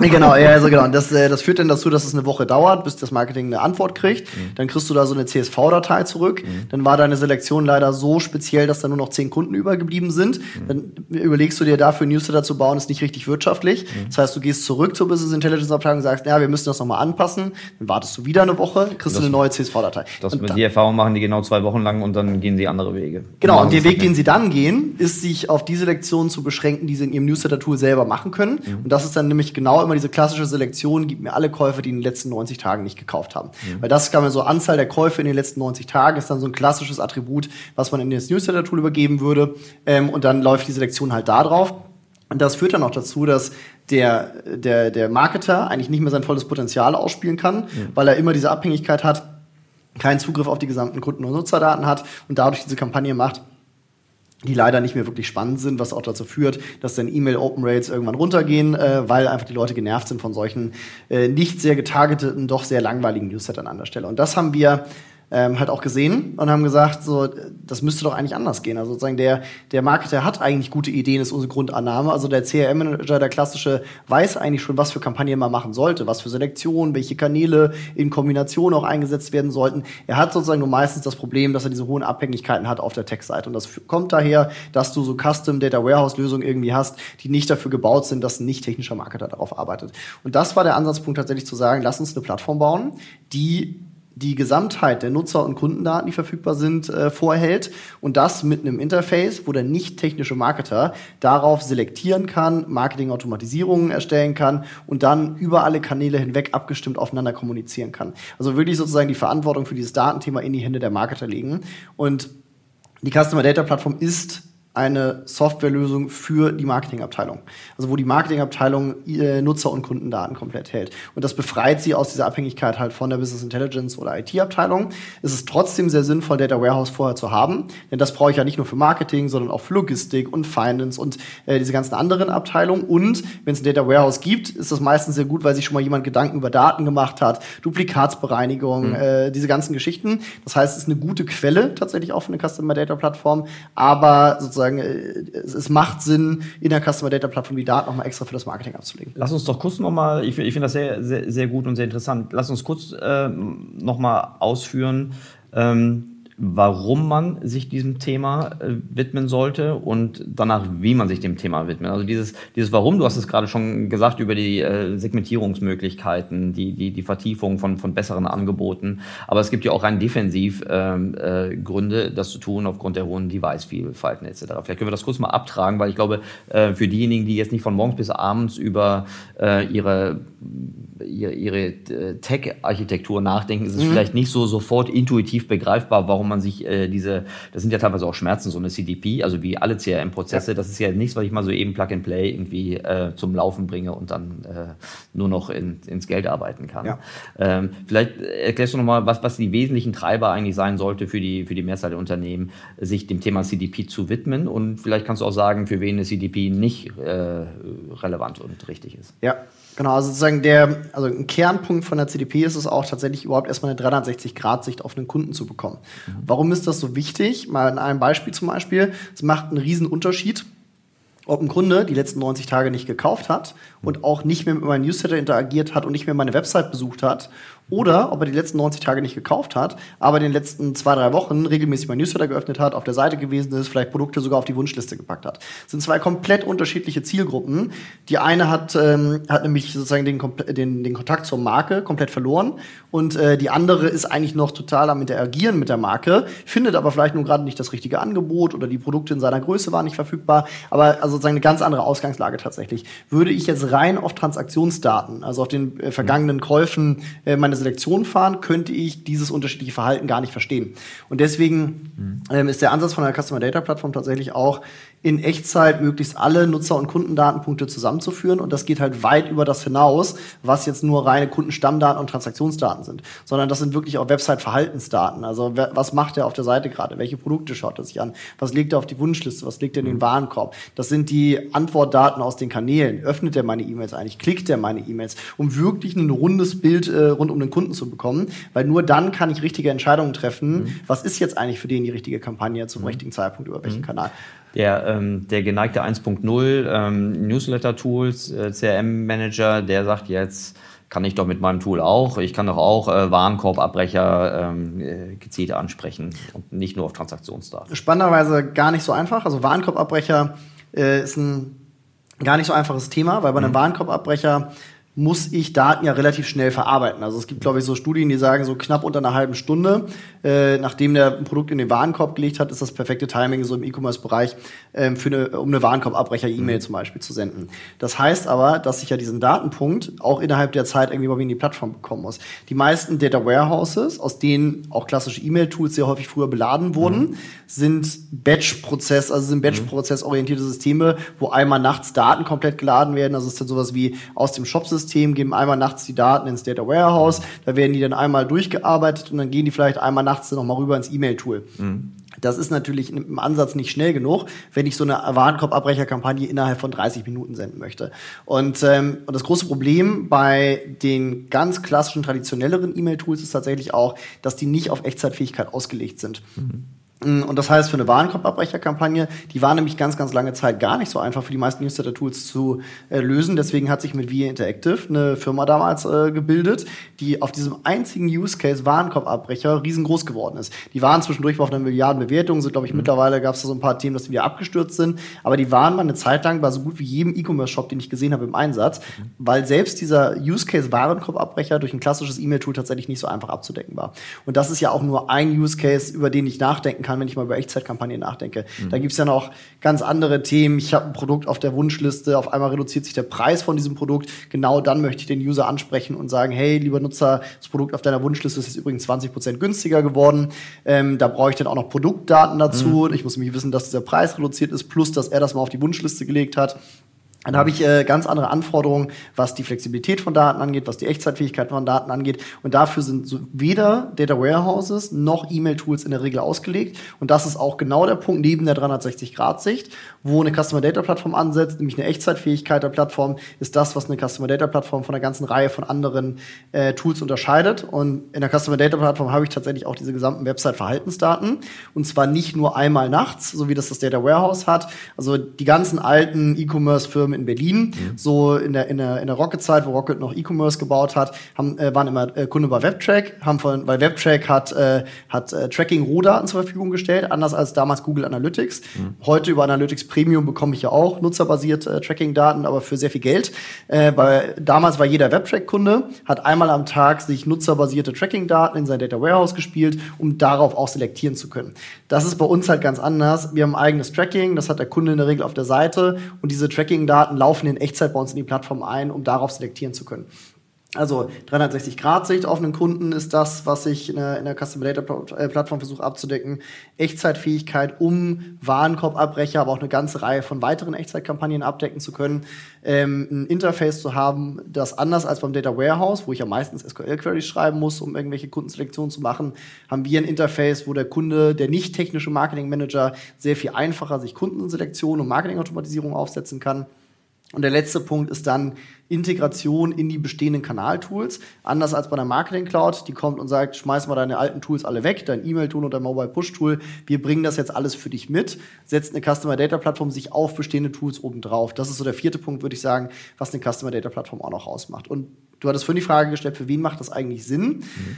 Genau, ja, also genau. Das, äh, das führt dann dazu, dass es eine Woche dauert, bis das Marketing eine Antwort kriegt. Dann kriegst du da so eine CSV-Datei zurück. Dann war deine Selektion leider so speziell, dass da nur noch zehn Kunden übergeblieben sind. Dann überlegst du dir dafür, Newsletter zu bauen, ist nicht richtig wirtschaftlich. Das heißt, du gehst zurück zur Business Intelligence Abteilung und sagst, ja, wir müssen das nochmal anpassen. Dann wartest du wieder eine Woche, kriegst du eine neue CSV-Datei. Das dann- die Erfahrung machen die genau zwei Wochen lang und dann gehen sie andere Wege. Genau, und der das Weg, den sie dann gehen, ist, sich auf diese Lektionen zu beschränken, die sie in ihrem Newsletter-Tool selber machen können. Und das ist dann nämlich genau immer diese klassische Selektion, gib mir alle Käufe, die in den letzten 90 Tagen nicht gekauft haben. Weil das kann man so Anzahl der Käufe in den letzten 90 Tagen ist dann so ein klassisches Attribut, was man in das Newsletter-Tool übergeben würde. Ähm, und dann läuft die Selektion halt da drauf. Und das führt dann auch dazu, dass der, der, der Marketer eigentlich nicht mehr sein volles Potenzial ausspielen kann, weil er immer diese Abhängigkeit hat, keinen Zugriff auf die gesamten Kunden- und Nutzerdaten hat und dadurch diese Kampagne macht, die leider nicht mehr wirklich spannend sind, was auch dazu führt, dass dann E-Mail-Open Rates irgendwann runtergehen, äh, weil einfach die Leute genervt sind von solchen äh, nicht sehr getargeteten, doch sehr langweiligen Newslettern an der Stelle. Und das haben wir ähm, halt auch gesehen und haben gesagt, so, das müsste doch eigentlich anders gehen. Also sozusagen der, der Marketer hat eigentlich gute Ideen, ist unsere Grundannahme. Also der CRM-Manager, der klassische, weiß eigentlich schon, was für Kampagnen man machen sollte, was für Selektion, welche Kanäle in Kombination auch eingesetzt werden sollten. Er hat sozusagen nur meistens das Problem, dass er diese hohen Abhängigkeiten hat auf der Tech-Seite. Und das kommt daher, dass du so Custom Data Warehouse-Lösungen irgendwie hast, die nicht dafür gebaut sind, dass ein nicht technischer Marketer darauf arbeitet. Und das war der Ansatzpunkt tatsächlich zu sagen, lass uns eine Plattform bauen, die die Gesamtheit der Nutzer- und Kundendaten, die verfügbar sind, äh, vorhält und das mit einem Interface, wo der nicht technische Marketer darauf selektieren kann, Marketing-Automatisierungen erstellen kann und dann über alle Kanäle hinweg abgestimmt aufeinander kommunizieren kann. Also wirklich sozusagen die Verantwortung für dieses Datenthema in die Hände der Marketer legen. Und die Customer Data Plattform ist eine Softwarelösung für die Marketingabteilung. Also wo die Marketingabteilung äh, Nutzer- und Kundendaten komplett hält. Und das befreit sie aus dieser Abhängigkeit halt von der Business Intelligence oder IT-Abteilung. Es ist trotzdem sehr sinnvoll, Data Warehouse vorher zu haben, denn das brauche ich ja nicht nur für Marketing, sondern auch für Logistik und Finance und äh, diese ganzen anderen Abteilungen. Und wenn es ein Data Warehouse gibt, ist das meistens sehr gut, weil sich schon mal jemand Gedanken über Daten gemacht hat, Duplikatsbereinigung, äh, diese ganzen Geschichten. Das heißt, es ist eine gute Quelle tatsächlich auch für eine Customer Data Plattform, aber sozusagen äh, es, es macht Sinn, in der Customer Data Plattform die Daten nochmal extra für das Marketing abzulegen. Lass uns doch kurz nochmal, ich, ich finde das sehr, sehr, sehr gut und sehr interessant. Lass uns kurz äh, nochmal ausführen, ähm, warum man sich diesem Thema äh, widmen sollte und danach, wie man sich dem Thema widmet. Also dieses, dieses Warum, du hast es gerade schon gesagt, über die äh, Segmentierungsmöglichkeiten, die, die, die Vertiefung von, von besseren Angeboten. Aber es gibt ja auch rein defensiv ähm, äh, Gründe, das zu tun, aufgrund der hohen Device-Vielfalten etc. Vielleicht können wir das kurz mal abtragen, weil ich glaube, äh, für diejenigen, die jetzt nicht von morgens bis abends über äh, ihre ihre, ihre Tech-Architektur nachdenken, ist es vielleicht nicht so sofort intuitiv begreifbar, warum man sich äh, diese, das sind ja teilweise auch Schmerzen, so eine CDP, also wie alle CRM-Prozesse, ja. das ist ja nichts, was ich mal so eben Plug and Play irgendwie äh, zum Laufen bringe und dann äh, nur noch in, ins Geld arbeiten kann. Ja. Ähm, vielleicht erklärst du nochmal, was, was die wesentlichen Treiber eigentlich sein sollte für die, für die Mehrzahl der Unternehmen, sich dem Thema CDP zu widmen und vielleicht kannst du auch sagen, für wen eine CDP nicht äh, relevant und richtig ist. Ja, Genau, also sozusagen der, also ein Kernpunkt von der CDP ist es auch tatsächlich überhaupt erstmal eine 360-Grad-Sicht auf einen Kunden zu bekommen. Warum ist das so wichtig? Mal in einem Beispiel zum Beispiel. Es macht einen riesen Unterschied, ob ein Kunde die letzten 90 Tage nicht gekauft hat und auch nicht mehr mit meinem Newsletter interagiert hat und nicht mehr meine Website besucht hat oder ob er die letzten 90 Tage nicht gekauft hat, aber in den letzten zwei, drei Wochen regelmäßig mein Newsletter geöffnet hat, auf der Seite gewesen ist, vielleicht Produkte sogar auf die Wunschliste gepackt hat. Das sind zwei komplett unterschiedliche Zielgruppen. Die eine hat, ähm, hat nämlich sozusagen den, den, den Kontakt zur Marke komplett verloren und äh, die andere ist eigentlich noch total am Interagieren mit der Marke, findet aber vielleicht nur gerade nicht das richtige Angebot oder die Produkte in seiner Größe waren nicht verfügbar, aber also sozusagen eine ganz andere Ausgangslage tatsächlich. Würde ich jetzt rein auf Transaktionsdaten, also auf den äh, vergangenen Käufen äh, meine Selektion fahren, könnte ich dieses unterschiedliche Verhalten gar nicht verstehen. Und deswegen mhm. ähm, ist der Ansatz von der Customer Data Plattform tatsächlich auch, in Echtzeit möglichst alle Nutzer- und Kundendatenpunkte zusammenzuführen. Und das geht halt weit über das hinaus, was jetzt nur reine Kundenstammdaten und Transaktionsdaten sind, sondern das sind wirklich auch Website-Verhaltensdaten. Also was macht er auf der Seite gerade? Welche Produkte schaut er sich an? Was legt er auf die Wunschliste? Was legt er in den mhm. Warenkorb? Das sind die Antwortdaten aus den Kanälen. Öffnet er meine E-Mails eigentlich? Klickt er meine E-Mails? Um wirklich ein rundes Bild äh, rund um den Kunden zu bekommen, weil nur dann kann ich richtige Entscheidungen treffen. Mhm. Was ist jetzt eigentlich für den die richtige Kampagne zum mhm. richtigen Zeitpunkt über welchen mhm. Kanal? Der, ähm, der geneigte 1.0 ähm, Newsletter-Tools, äh, CRM-Manager, der sagt jetzt, kann ich doch mit meinem Tool auch. Ich kann doch auch äh, Warenkorbabbrecher ähm, äh, gezielt ansprechen und nicht nur auf Transaktionsdaten. Spannenderweise gar nicht so einfach. Also Warenkorbabbrecher äh, ist ein gar nicht so einfaches Thema, weil bei einem mhm. Warenkorbabbrecher muss ich Daten ja relativ schnell verarbeiten. Also es gibt, glaube ich, so Studien, die sagen, so knapp unter einer halben Stunde, äh, nachdem der ein Produkt in den Warenkorb gelegt hat, ist das perfekte Timing so im E-Commerce-Bereich, ähm, für eine, um eine Warenkorbabbrecher-E-Mail mhm. zum Beispiel zu senden. Das heißt aber, dass ich ja diesen Datenpunkt auch innerhalb der Zeit irgendwie mal in die Plattform bekommen muss. Die meisten Data Warehouses, aus denen auch klassische E-Mail-Tools sehr häufig früher beladen wurden, mhm. sind Batch-Prozess, also sind Batch-Prozess-orientierte Systeme, wo einmal nachts Daten komplett geladen werden. Also es ist dann sowas wie aus dem Shop-System System, geben einmal nachts die Daten ins Data Warehouse, da werden die dann einmal durchgearbeitet und dann gehen die vielleicht einmal nachts noch mal rüber ins E-Mail-Tool. Mhm. Das ist natürlich im Ansatz nicht schnell genug, wenn ich so eine Warenkorbabbrecherkampagne innerhalb von 30 Minuten senden möchte. Und, ähm, und das große Problem bei den ganz klassischen, traditionelleren E-Mail-Tools ist tatsächlich auch, dass die nicht auf Echtzeitfähigkeit ausgelegt sind. Mhm. Mm, und das heißt, für eine Warenkorbabbrecherkampagne, die war nämlich ganz, ganz lange Zeit gar nicht so einfach für die meisten Newsletter-Tools zu äh, lösen. Deswegen hat sich mit VIA Interactive eine Firma damals äh, gebildet, die auf diesem einzigen Use Case Warenkorbabbrecher riesengroß geworden ist. Die waren zwischendurch auf einer Milliardenbewertung, so glaube ich mhm. mittlerweile gab es da so ein paar Themen, dass die wieder abgestürzt sind. Aber die waren mal eine Zeit lang bei so gut wie jedem E-Commerce-Shop, den ich gesehen habe, im Einsatz, mhm. weil selbst dieser Use Case Warenkorbabbrecher durch ein klassisches E-Mail-Tool tatsächlich nicht so einfach abzudecken war. Und das ist ja auch nur ein Use Case, über den ich nachdenken kann, wenn ich mal über Echtzeitkampagnen nachdenke. Mhm. Da gibt's ja noch ganz andere Themen. Ich habe ein Produkt auf der Wunschliste, auf einmal reduziert sich der Preis von diesem Produkt. Genau dann möchte ich den User ansprechen und sagen, hey, lieber Nutzer, das Produkt auf deiner Wunschliste ist jetzt übrigens 20 Prozent günstiger geworden. Ähm, da brauche ich dann auch noch Produktdaten dazu. Mhm. Ich muss mich wissen, dass dieser Preis reduziert ist, plus dass er das mal auf die Wunschliste gelegt hat. Dann habe ich äh, ganz andere Anforderungen, was die Flexibilität von Daten angeht, was die Echtzeitfähigkeit von Daten angeht. Und dafür sind so weder Data Warehouses noch E-Mail-Tools in der Regel ausgelegt. Und das ist auch genau der Punkt neben der 360-Grad-Sicht, wo eine Customer Data Plattform ansetzt, nämlich eine Echtzeitfähigkeit der Plattform, ist das, was eine Customer Data Plattform von einer ganzen Reihe von anderen äh, Tools unterscheidet. Und in der Customer Data Plattform habe ich tatsächlich auch diese gesamten Website-Verhaltensdaten. Und zwar nicht nur einmal nachts, so wie das das Data Warehouse hat. Also die ganzen alten E-Commerce-Firmen in Berlin, mhm. so in der, in der, in der Rocket-Zeit, wo Rocket noch E-Commerce gebaut hat, haben, äh, waren immer äh, Kunde bei WebTrack, haben von, weil WebTrack hat, äh, hat äh, Tracking-Rohdaten zur Verfügung gestellt, anders als damals Google Analytics. Mhm. Heute über Analytics Premium bekomme ich ja auch nutzerbasierte äh, Tracking-Daten, aber für sehr viel Geld. Äh, weil damals war jeder WebTrack-Kunde, hat einmal am Tag sich nutzerbasierte Tracking-Daten in sein Data Warehouse gespielt, um darauf auch selektieren zu können. Das ist bei uns halt ganz anders. Wir haben eigenes Tracking, das hat der Kunde in der Regel auf der Seite und diese Tracking-Daten laufen in Echtzeit bei uns in die Plattform ein, um darauf selektieren zu können. Also 360-Grad-Sicht auf einen Kunden ist das, was ich in der, Customer Data äh, Plattform versuche abzudecken. Echtzeitfähigkeit, um Warenkorbabbrecher, aber auch eine ganze Reihe von weiteren Echtzeitkampagnen abdecken zu können. Ähm, ein Interface zu haben, das anders als beim Data Warehouse, wo ich ja meistens SQL-Queries schreiben muss, um irgendwelche Kundenselektionen zu machen, haben wir ein Interface, wo der Kunde, der nicht technische Marketing Manager, sehr viel einfacher sich Kundenselektion und Marketingautomatisierung aufsetzen kann. Und der letzte Punkt ist dann Integration in die bestehenden Kanaltools. Anders als bei der Marketing Cloud, die kommt und sagt, schmeiß mal deine alten Tools alle weg, dein E-Mail-Tool und dein Mobile Push-Tool. Wir bringen das jetzt alles für dich mit. Setzt eine Customer Data Plattform sich auf bestehende Tools obendrauf. Das ist so der vierte Punkt, würde ich sagen, was eine Customer Data Plattform auch noch ausmacht. Und du hattest vorhin die Frage gestellt, für wen macht das eigentlich Sinn? Mhm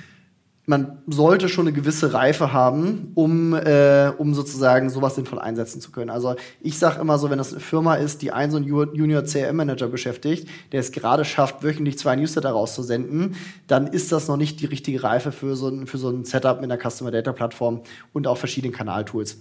man sollte schon eine gewisse Reife haben, um, äh, um sozusagen sowas sinnvoll einsetzen zu können. Also ich sage immer so, wenn das eine Firma ist, die einen so einen Junior CRM Manager beschäftigt, der es gerade schafft, wöchentlich zwei Newsletter rauszusenden, dann ist das noch nicht die richtige Reife für so ein, für so ein Setup mit einer Customer Data Plattform und auch verschiedenen Kanaltools.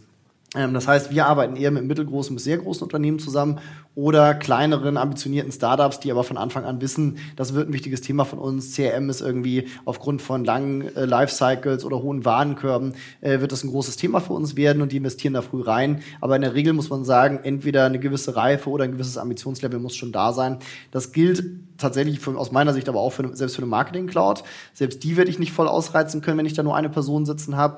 Ähm, das heißt, wir arbeiten eher mit mittelgroßen bis sehr großen Unternehmen zusammen oder kleineren, ambitionierten Startups, die aber von Anfang an wissen, das wird ein wichtiges Thema von uns. CRM ist irgendwie aufgrund von langen äh, Lifecycles oder hohen Warenkörben, äh, wird das ein großes Thema für uns werden und die investieren da früh rein. Aber in der Regel muss man sagen, entweder eine gewisse Reife oder ein gewisses Ambitionslevel muss schon da sein. Das gilt tatsächlich für, aus meiner Sicht aber auch für, selbst für eine Marketing Cloud. Selbst die werde ich nicht voll ausreizen können, wenn ich da nur eine Person sitzen habe.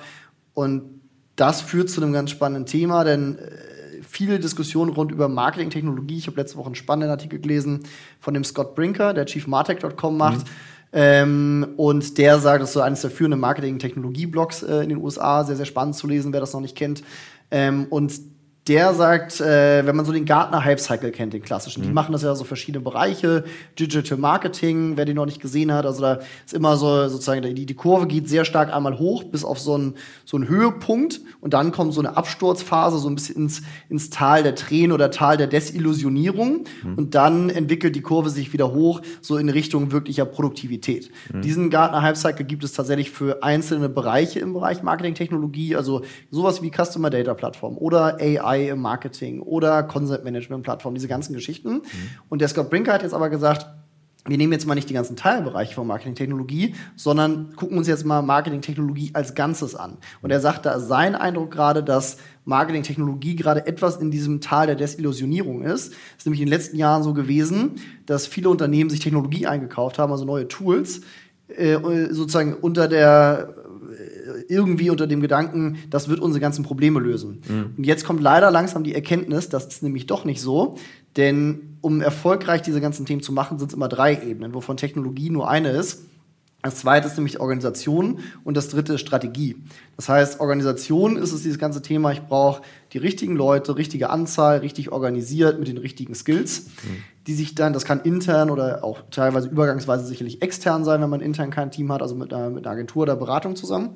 Und das führt zu einem ganz spannenden Thema, denn äh, viele Diskussionen rund über Marketing-Technologie. Ich habe letzte Woche einen spannenden Artikel gelesen von dem Scott Brinker, der chiefmartech.com macht. Mhm. Ähm, und der sagt, das ist so eines der führenden Marketing-Technologie-Blogs äh, in den USA, sehr, sehr spannend zu lesen, wer das noch nicht kennt. Ähm, und der sagt, äh, wenn man so den Gartner Hype Cycle kennt, den klassischen, mhm. die machen das ja so verschiedene Bereiche, Digital Marketing, wer den noch nicht gesehen hat, also da ist immer so sozusagen die, die Kurve geht sehr stark einmal hoch bis auf so einen so einen Höhepunkt und dann kommt so eine Absturzphase so ein bisschen ins ins Tal der Tränen oder Tal der Desillusionierung mhm. und dann entwickelt die Kurve sich wieder hoch so in Richtung wirklicher Produktivität. Mhm. Diesen Gartner Hype Cycle gibt es tatsächlich für einzelne Bereiche im Bereich Marketing Technologie, also sowas wie Customer Data Plattform oder AI AI im Marketing oder Concept Management Plattform, diese ganzen Geschichten. Mhm. Und der Scott Brinker hat jetzt aber gesagt, wir nehmen jetzt mal nicht die ganzen Teilbereiche von Marketingtechnologie, sondern gucken uns jetzt mal Marketingtechnologie als Ganzes an. Und er sagt da sein Eindruck gerade, dass Marketingtechnologie gerade etwas in diesem Tal der Desillusionierung ist. Es ist nämlich in den letzten Jahren so gewesen, dass viele Unternehmen sich Technologie eingekauft haben, also neue Tools, äh, sozusagen unter der irgendwie unter dem Gedanken, das wird unsere ganzen Probleme lösen. Mhm. Und jetzt kommt leider langsam die Erkenntnis, das ist nämlich doch nicht so, denn um erfolgreich diese ganzen Themen zu machen, sind es immer drei Ebenen, wovon Technologie nur eine ist. Das zweite ist nämlich Organisation und das dritte ist Strategie. Das heißt, Organisation ist es dieses ganze Thema, ich brauche die richtigen Leute, richtige Anzahl, richtig organisiert mit den richtigen Skills, mhm. die sich dann, das kann intern oder auch teilweise übergangsweise sicherlich extern sein, wenn man intern kein Team hat, also mit einer, mit einer Agentur oder Beratung zusammen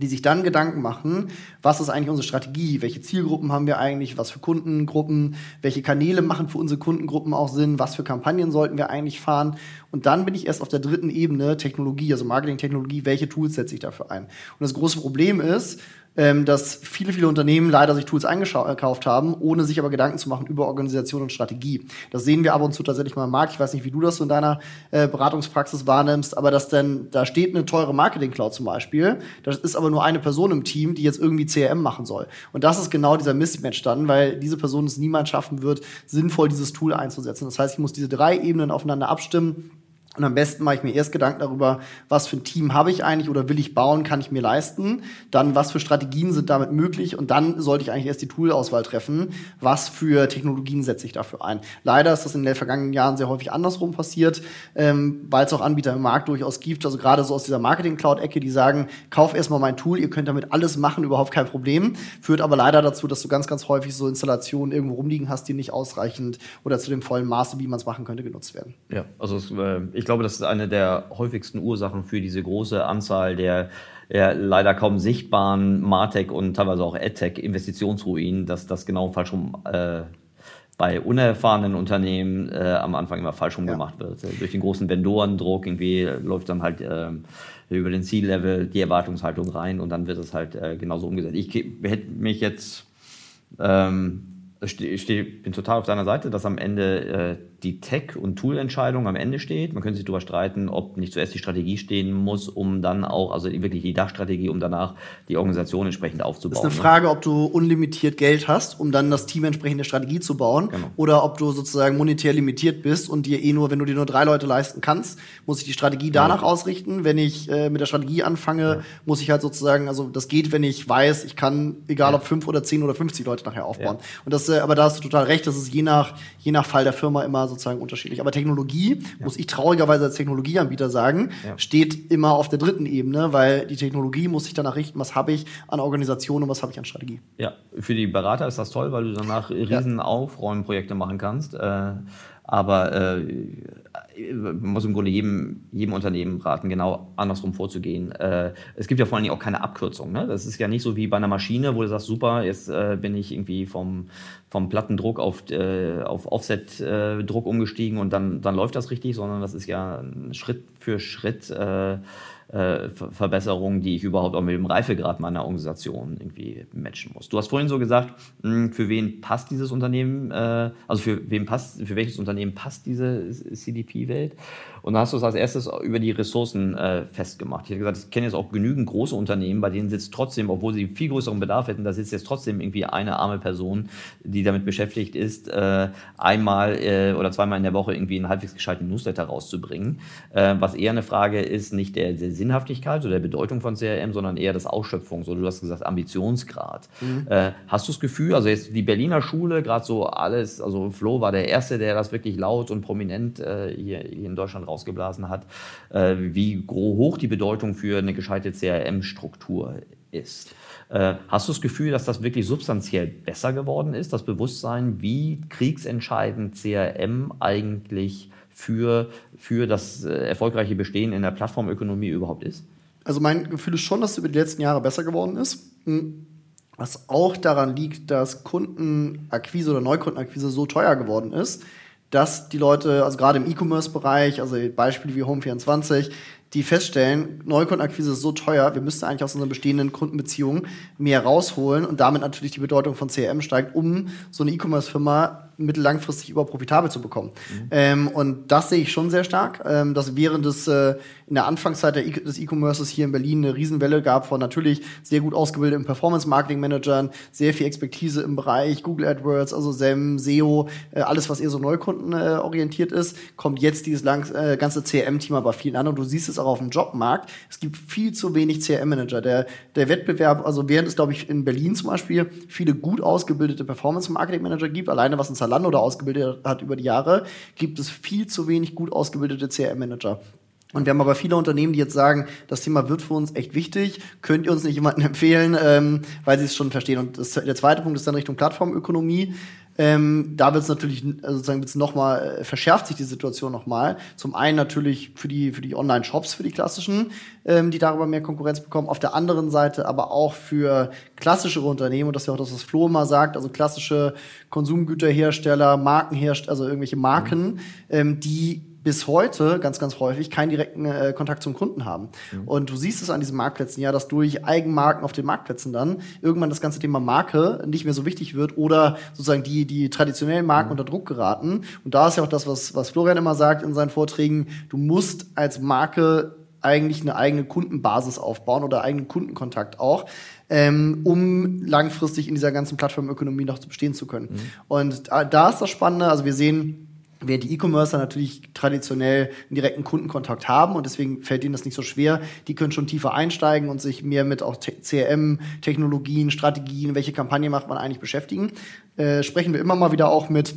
die sich dann Gedanken machen, was ist eigentlich unsere Strategie, welche Zielgruppen haben wir eigentlich, was für Kundengruppen, welche Kanäle machen für unsere Kundengruppen auch Sinn, was für Kampagnen sollten wir eigentlich fahren. Und dann bin ich erst auf der dritten Ebene Technologie, also Marketing-Technologie, welche Tools setze ich dafür ein. Und das große Problem ist, ähm, dass viele, viele Unternehmen leider sich Tools eingekauft haben, ohne sich aber Gedanken zu machen über Organisation und Strategie. Das sehen wir ab und zu tatsächlich mal im Markt. Ich weiß nicht, wie du das so in deiner äh, Beratungspraxis wahrnimmst, aber dass dann, da steht eine teure Marketing-Cloud zum Beispiel, das ist aber nur eine Person im Team, die jetzt irgendwie CRM machen soll. Und das ist genau dieser Mismatch dann, weil diese Person es niemals schaffen wird, sinnvoll dieses Tool einzusetzen. Das heißt, ich muss diese drei Ebenen aufeinander abstimmen und am besten mache ich mir erst Gedanken darüber, was für ein Team habe ich eigentlich oder will ich bauen, kann ich mir leisten. Dann, was für Strategien sind damit möglich. Und dann sollte ich eigentlich erst die Toolauswahl treffen. Was für Technologien setze ich dafür ein? Leider ist das in den vergangenen Jahren sehr häufig andersrum passiert, ähm, weil es auch Anbieter im Markt durchaus gibt. Also gerade so aus dieser Marketing-Cloud-Ecke, die sagen, kauf erstmal mein Tool, ihr könnt damit alles machen, überhaupt kein Problem. Führt aber leider dazu, dass du ganz, ganz häufig so Installationen irgendwo rumliegen hast, die nicht ausreichend oder zu dem vollen Maße, wie man es machen könnte, genutzt werden. Ja, also äh, ich ich glaube, das ist eine der häufigsten Ursachen für diese große Anzahl der ja, leider kaum sichtbaren Martech und teilweise auch AdTech Investitionsruinen, dass das genau falsch rum äh, bei unerfahrenen Unternehmen äh, am Anfang immer falsch rum ja. gemacht wird. Durch den großen Vendorendruck irgendwie läuft dann halt äh, über den C-Level die Erwartungshaltung rein und dann wird es halt äh, genauso umgesetzt. Ich hätte mich jetzt ähm, Ich bin total auf deiner Seite, dass am Ende äh, die Tech- und Tool-Entscheidung am Ende steht. Man könnte sich darüber streiten, ob nicht zuerst die Strategie stehen muss, um dann auch, also wirklich die Dachstrategie, um danach die Organisation entsprechend aufzubauen. Das ist eine ne? Frage, ob du unlimitiert Geld hast, um dann das Team entsprechend der Strategie zu bauen, genau. oder ob du sozusagen monetär limitiert bist und dir eh nur, wenn du dir nur drei Leute leisten kannst, muss ich die Strategie danach ja. ausrichten. Wenn ich äh, mit der Strategie anfange, ja. muss ich halt sozusagen, also das geht, wenn ich weiß, ich kann, egal ja. ob fünf oder zehn oder 50 Leute nachher aufbauen. Und das, äh, aber da hast du total recht, das ist je nach, je nach Fall der Firma immer sozusagen unterschiedlich. Aber Technologie, muss ich traurigerweise als Technologieanbieter sagen, steht immer auf der dritten Ebene, weil die Technologie muss sich danach richten, was habe ich an Organisation und was habe ich an Strategie. Ja, für die Berater ist das toll, weil du danach riesen Aufräumprojekte machen kannst. Äh, aber äh, man muss im Grunde jedem, jedem Unternehmen raten, genau andersrum vorzugehen. Äh, es gibt ja vor allen Dingen auch keine Abkürzung. Ne? Das ist ja nicht so wie bei einer Maschine, wo du sagst, super, jetzt äh, bin ich irgendwie vom, vom Plattendruck auf, äh, auf Offset-Druck umgestiegen und dann, dann läuft das richtig, sondern das ist ja Schritt für Schritt äh, äh, Verbesserungen, die ich überhaupt auch mit dem Reifegrad meiner Organisation irgendwie matchen muss. Du hast vorhin so gesagt, hm, für wen passt dieses Unternehmen, äh, also für wen passt, für welches Unternehmen passt diese CDP-Welt? Und da hast du es als erstes über die Ressourcen äh, festgemacht. Ich habe gesagt, ich kenne jetzt auch genügend große Unternehmen, bei denen sitzt trotzdem, obwohl sie viel größeren Bedarf hätten, da sitzt jetzt trotzdem irgendwie eine arme Person, die damit beschäftigt ist, äh, einmal äh, oder zweimal in der Woche irgendwie einen halbwegs gescheiten Newsletter rauszubringen. Äh, was eher eine Frage ist, nicht der, der Sinnhaftigkeit oder der Bedeutung von CRM, sondern eher das Ausschöpfungs- oder du hast gesagt Ambitionsgrad. Mhm. Äh, hast du das Gefühl, also jetzt die Berliner Schule, gerade so alles, also Flo war der Erste, der das wirklich laut und prominent äh, hier, hier in Deutschland rausgeblasen hat, äh, wie hoch die Bedeutung für eine gescheite CRM-Struktur ist. Äh, hast du das Gefühl, dass das wirklich substanziell besser geworden ist, das Bewusstsein, wie kriegsentscheidend CRM eigentlich für, für das äh, erfolgreiche Bestehen in der Plattformökonomie überhaupt ist? Also mein Gefühl ist schon, dass es über die letzten Jahre besser geworden ist. Hm. Was auch daran liegt, dass Kundenakquise oder Neukundenakquise so teuer geworden ist, dass die Leute, also gerade im E-Commerce-Bereich, also Beispiele wie Home24, die feststellen, Neukundenakquise ist so teuer, wir müssten eigentlich aus unseren bestehenden Kundenbeziehungen mehr rausholen und damit natürlich die Bedeutung von CRM steigt, um so eine E-Commerce-Firma mittellangfristig über profitabel zu bekommen. Mhm. Ähm, und das sehe ich schon sehr stark, ähm, dass während des äh, in der Anfangszeit des E-Commerces hier in Berlin eine Riesenwelle gab von natürlich sehr gut ausgebildeten Performance-Marketing-Managern, sehr viel Expertise im Bereich Google AdWords, also SEM, SEO, äh, alles, was eher so Neukunden äh, ist, kommt jetzt dieses lang, äh, ganze CRM-Team aber vielen an und du siehst es auch auf dem Jobmarkt. Es gibt viel zu wenig CRM-Manager. Der, der Wettbewerb, also während es, glaube ich, in Berlin zum Beispiel viele gut ausgebildete Performance-Marketing-Manager gibt, alleine was ein Zalando da ausgebildet hat über die Jahre, gibt es viel zu wenig gut ausgebildete CRM-Manager. Und wir haben aber viele Unternehmen, die jetzt sagen, das Thema wird für uns echt wichtig. Könnt ihr uns nicht jemanden (laughs) empfehlen, ähm, weil sie es schon verstehen. Und das, der zweite Punkt ist dann Richtung Plattformökonomie. Ähm, da wird es natürlich also sozusagen wird's noch mal äh, verschärft sich die Situation noch mal. Zum einen natürlich für die für die Online-Shops, für die klassischen, ähm, die darüber mehr Konkurrenz bekommen. Auf der anderen Seite aber auch für klassischere Unternehmen und das ist ja auch das, was Flo immer sagt, also klassische Konsumgüterhersteller, Markenhersteller, also irgendwelche Marken, mhm. ähm, die bis heute ganz, ganz häufig keinen direkten äh, Kontakt zum Kunden haben. Mhm. Und du siehst es an diesen Marktplätzen ja, dass durch Eigenmarken auf den Marktplätzen dann irgendwann das ganze Thema Marke nicht mehr so wichtig wird oder sozusagen die, die traditionellen Marken mhm. unter Druck geraten. Und da ist ja auch das, was, was Florian immer sagt in seinen Vorträgen, du musst als Marke eigentlich eine eigene Kundenbasis aufbauen oder eigenen Kundenkontakt auch, ähm, um langfristig in dieser ganzen Plattformökonomie noch bestehen zu können. Mhm. Und da, da ist das Spannende, also wir sehen, Während die E-Commercer natürlich traditionell einen direkten Kundenkontakt haben und deswegen fällt ihnen das nicht so schwer. Die können schon tiefer einsteigen und sich mehr mit auch CRM-Technologien, Strategien, welche Kampagne macht man eigentlich beschäftigen. Äh, sprechen wir immer mal wieder auch mit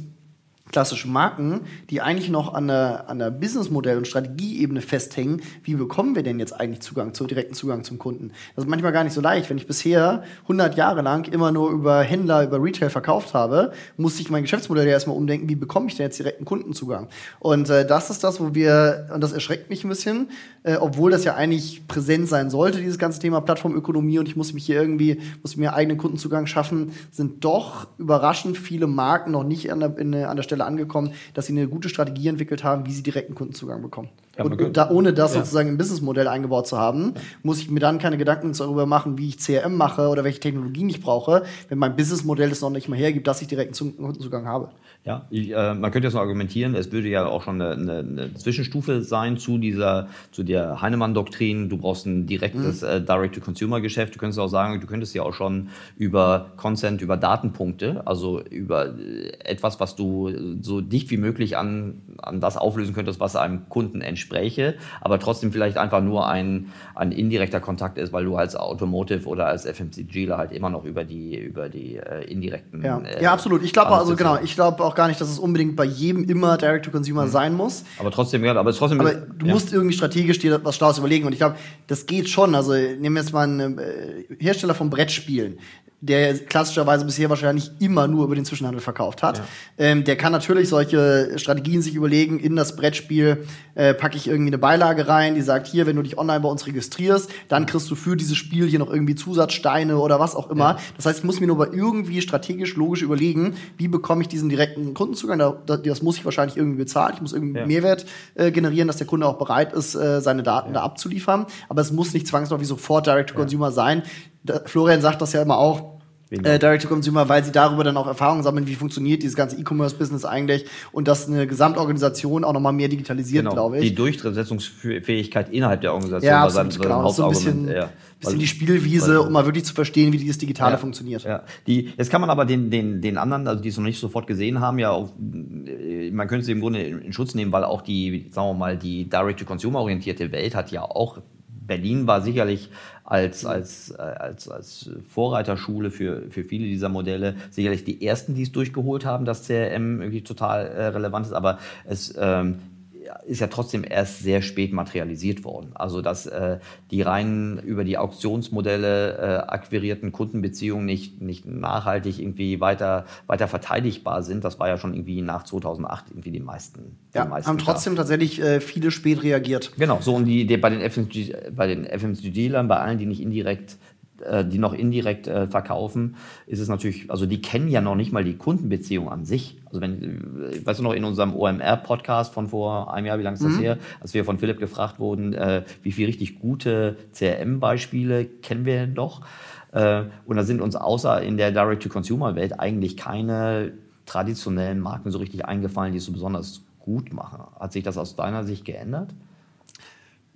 klassische Marken, die eigentlich noch an der, an der Businessmodell- und Strategieebene festhängen, wie bekommen wir denn jetzt eigentlich Zugang, zu direkten Zugang zum Kunden? Das ist manchmal gar nicht so leicht. Wenn ich bisher 100 Jahre lang immer nur über Händler, über Retail verkauft habe, muss ich mein Geschäftsmodell ja erstmal umdenken, wie bekomme ich denn jetzt direkten Kundenzugang? Und äh, das ist das, wo wir, und das erschreckt mich ein bisschen, äh, obwohl das ja eigentlich präsent sein sollte, dieses ganze Thema Plattformökonomie und ich muss mich hier irgendwie, muss mir eigenen Kundenzugang schaffen, sind doch überraschend viele Marken noch nicht an der, in, an der Stelle Stelle angekommen, dass sie eine gute Strategie entwickelt haben, wie sie direkten Kundenzugang bekommen. Ja, und, da, ohne das Ja. sozusagen im Businessmodell eingebaut zu haben, muss ich mir dann keine Gedanken darüber machen, wie ich CRM mache oder welche Technologien ich brauche, wenn mein Businessmodell es noch nicht mal hergibt, dass ich direkten Zu- Kundenzugang habe. Ja, ich, äh, man könnte jetzt noch argumentieren, es würde ja auch schon eine, eine, eine Zwischenstufe sein zu dieser, zu der Heinemann-Doktrin. Du brauchst ein direktes Mhm. äh, Direct-to-Consumer-Geschäft. Du könntest auch sagen, du könntest ja auch schon über Consent, über Datenpunkte, also über äh, etwas, was du so dicht wie möglich an, an das auflösen könntest, was einem Kunden entspräche, aber trotzdem vielleicht einfach nur ein, ein indirekter Kontakt ist, weil du als Automotive oder als FMCGler halt immer noch über die, über die äh, indirekten. Ja, äh, ja absolut. Ich glaube also genau, ich glaube auch gar nicht, dass es unbedingt bei jedem immer Direct-to-Consumer sein muss. Aber trotzdem, ja, aber trotzdem. Aber du ja. musst irgendwie strategisch dir was Schlaues überlegen. Und ich glaube, das geht schon. Also nehmen wir jetzt mal einen äh, Hersteller von Brettspielen, der klassischerweise bisher wahrscheinlich immer nur über den Zwischenhandel verkauft hat. Ähm, der kann natürlich solche Strategien sich überlegen. In das Brettspiel äh, packe ich irgendwie eine Beilage rein, die sagt, hier, wenn du dich online bei uns registrierst, dann kriegst du für dieses Spiel hier noch irgendwie Zusatzsteine oder was auch immer. Das heißt, ich muss mir nur aber irgendwie strategisch, logisch überlegen, wie bekomme ich diesen direkten Kundenzugang. Da, da, das muss ich wahrscheinlich irgendwie bezahlen. Ich muss irgendwie Ja. Mehrwert äh, generieren, dass der Kunde auch bereit ist, äh, seine Daten da abzuliefern. Aber es muss nicht zwangsläufig sofort Direct-to-Consumer sein. Da, Florian sagt das ja immer auch. Äh, Direct-to-Consumer, weil sie darüber dann auch Erfahrung sammeln, wie funktioniert dieses ganze E-Commerce-Business eigentlich und dass eine Gesamtorganisation auch nochmal mehr digitalisiert, genau, glaube ich. die Durchsetzungsfähigkeit innerhalb der Organisation ja, war sein, sein genau. Das ist so ein bisschen. Ja. bisschen die Spielwiese, um mal wirklich zu verstehen, wie dieses Digitale Ja. funktioniert. Ja. Die, jetzt kann man aber den, den, den anderen, also die es noch nicht sofort gesehen haben, ja auch, äh, man könnte sie im Grunde in, in Schutz nehmen, weil auch die, sagen wir mal, die Direct-to-Consumer-orientierte Welt hat ja auch, Berlin war sicherlich als, als, äh, als, als Vorreiterschule für, für viele dieser Modelle. Sicherlich die ersten, die es durchgeholt haben, dass CRM irgendwie total äh, relevant ist, aber es ähm, ist ja trotzdem erst sehr spät materialisiert worden. Also dass äh, die rein über die Auktionsmodelle äh, akquirierten Kundenbeziehungen nicht, nicht nachhaltig irgendwie weiter, weiter verteidigbar sind, das war ja schon irgendwie nach 2008 irgendwie die meisten. Ja, die meisten haben trotzdem tatsächlich äh, viele spät reagiert. Genau, so und die, die bei den FMCG, bei allen, die nicht indirekt die noch indirekt äh, verkaufen, ist es natürlich, also die kennen ja noch nicht mal die Kundenbeziehung an sich. Also wenn, äh, weißt du noch, in unserem OMR-Podcast von vor einem Jahr, wie lange ist das her, als wir von Philipp gefragt wurden, äh, wie viele richtig gute CRM-Beispiele kennen wir denn doch? Äh, und da sind uns außer in der Direct-to-Consumer-Welt eigentlich keine traditionellen Marken so richtig eingefallen, die es so besonders gut machen. Hat sich das aus deiner Sicht geändert?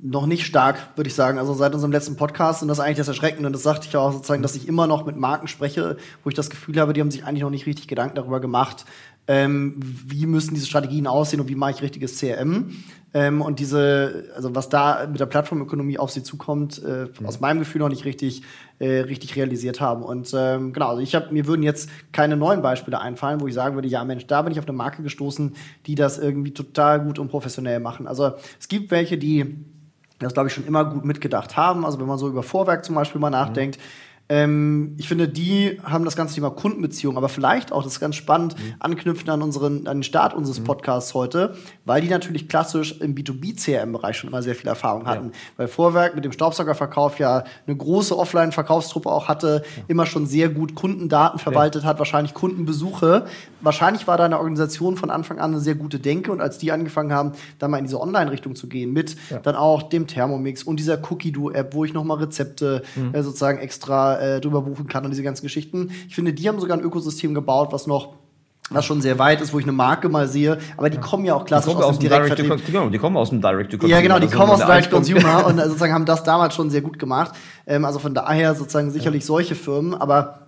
Noch nicht stark, würde ich sagen. Also seit unserem letzten Podcast und das ist eigentlich das Erschreckende. Und das sagte ich auch sozusagen, dass ich immer noch mit Marken spreche, wo ich das Gefühl habe, die haben sich eigentlich noch nicht richtig Gedanken darüber gemacht, ähm, wie müssen diese Strategien aussehen und wie mache ich richtiges CRM. Ähm, und diese, also was da mit der Plattformökonomie auf sie zukommt, äh, aus meinem Gefühl noch nicht richtig, äh, richtig realisiert haben. Und ähm, genau, also ich habe, mir würden jetzt keine neuen Beispiele einfallen, wo ich sagen würde, ja Mensch, da bin ich auf eine Marke gestoßen, die das irgendwie total gut und professionell machen. Also es gibt welche, die das, glaube ich, schon immer gut mitgedacht haben. Also wenn man so über Vorwerk zum Beispiel mal nachdenkt. Ähm, ich finde, die haben das ganze Thema Kundenbeziehung, aber vielleicht auch, das ist ganz spannend, anknüpfen an unseren, an den Start unseres Podcasts heute, weil die natürlich klassisch im B2B-CRM-Bereich schon immer sehr viel Erfahrung hatten. Weil Vorwerk mit dem Staubsaugerverkauf ja eine große Offline-Verkaufstruppe auch hatte, immer schon sehr gut Kundendaten verwaltet hat, wahrscheinlich Kundenbesuche. Wahrscheinlich war da eine Organisation von Anfang an eine sehr gute Denke und als die angefangen haben, da mal in diese Online-Richtung zu gehen, mit dann auch dem Thermomix und dieser Cookie-Do-App, wo ich nochmal Rezepte äh, sozusagen extra äh, drüber buchen kann und diese ganzen Geschichten. Ich finde, die haben sogar ein Ökosystem gebaut, was noch was schon sehr weit ist, wo ich eine Marke mal sehe, aber die kommen ja auch klassisch aus aus dem dem Direct to genau, die kommen aus dem Direct to Consumer. Ja, genau, die ist kommen aus der Direct Einpunkt. Consumer und äh, (laughs) sozusagen haben das damals schon sehr gut gemacht. Ähm, also von daher sozusagen sicherlich solche Firmen, aber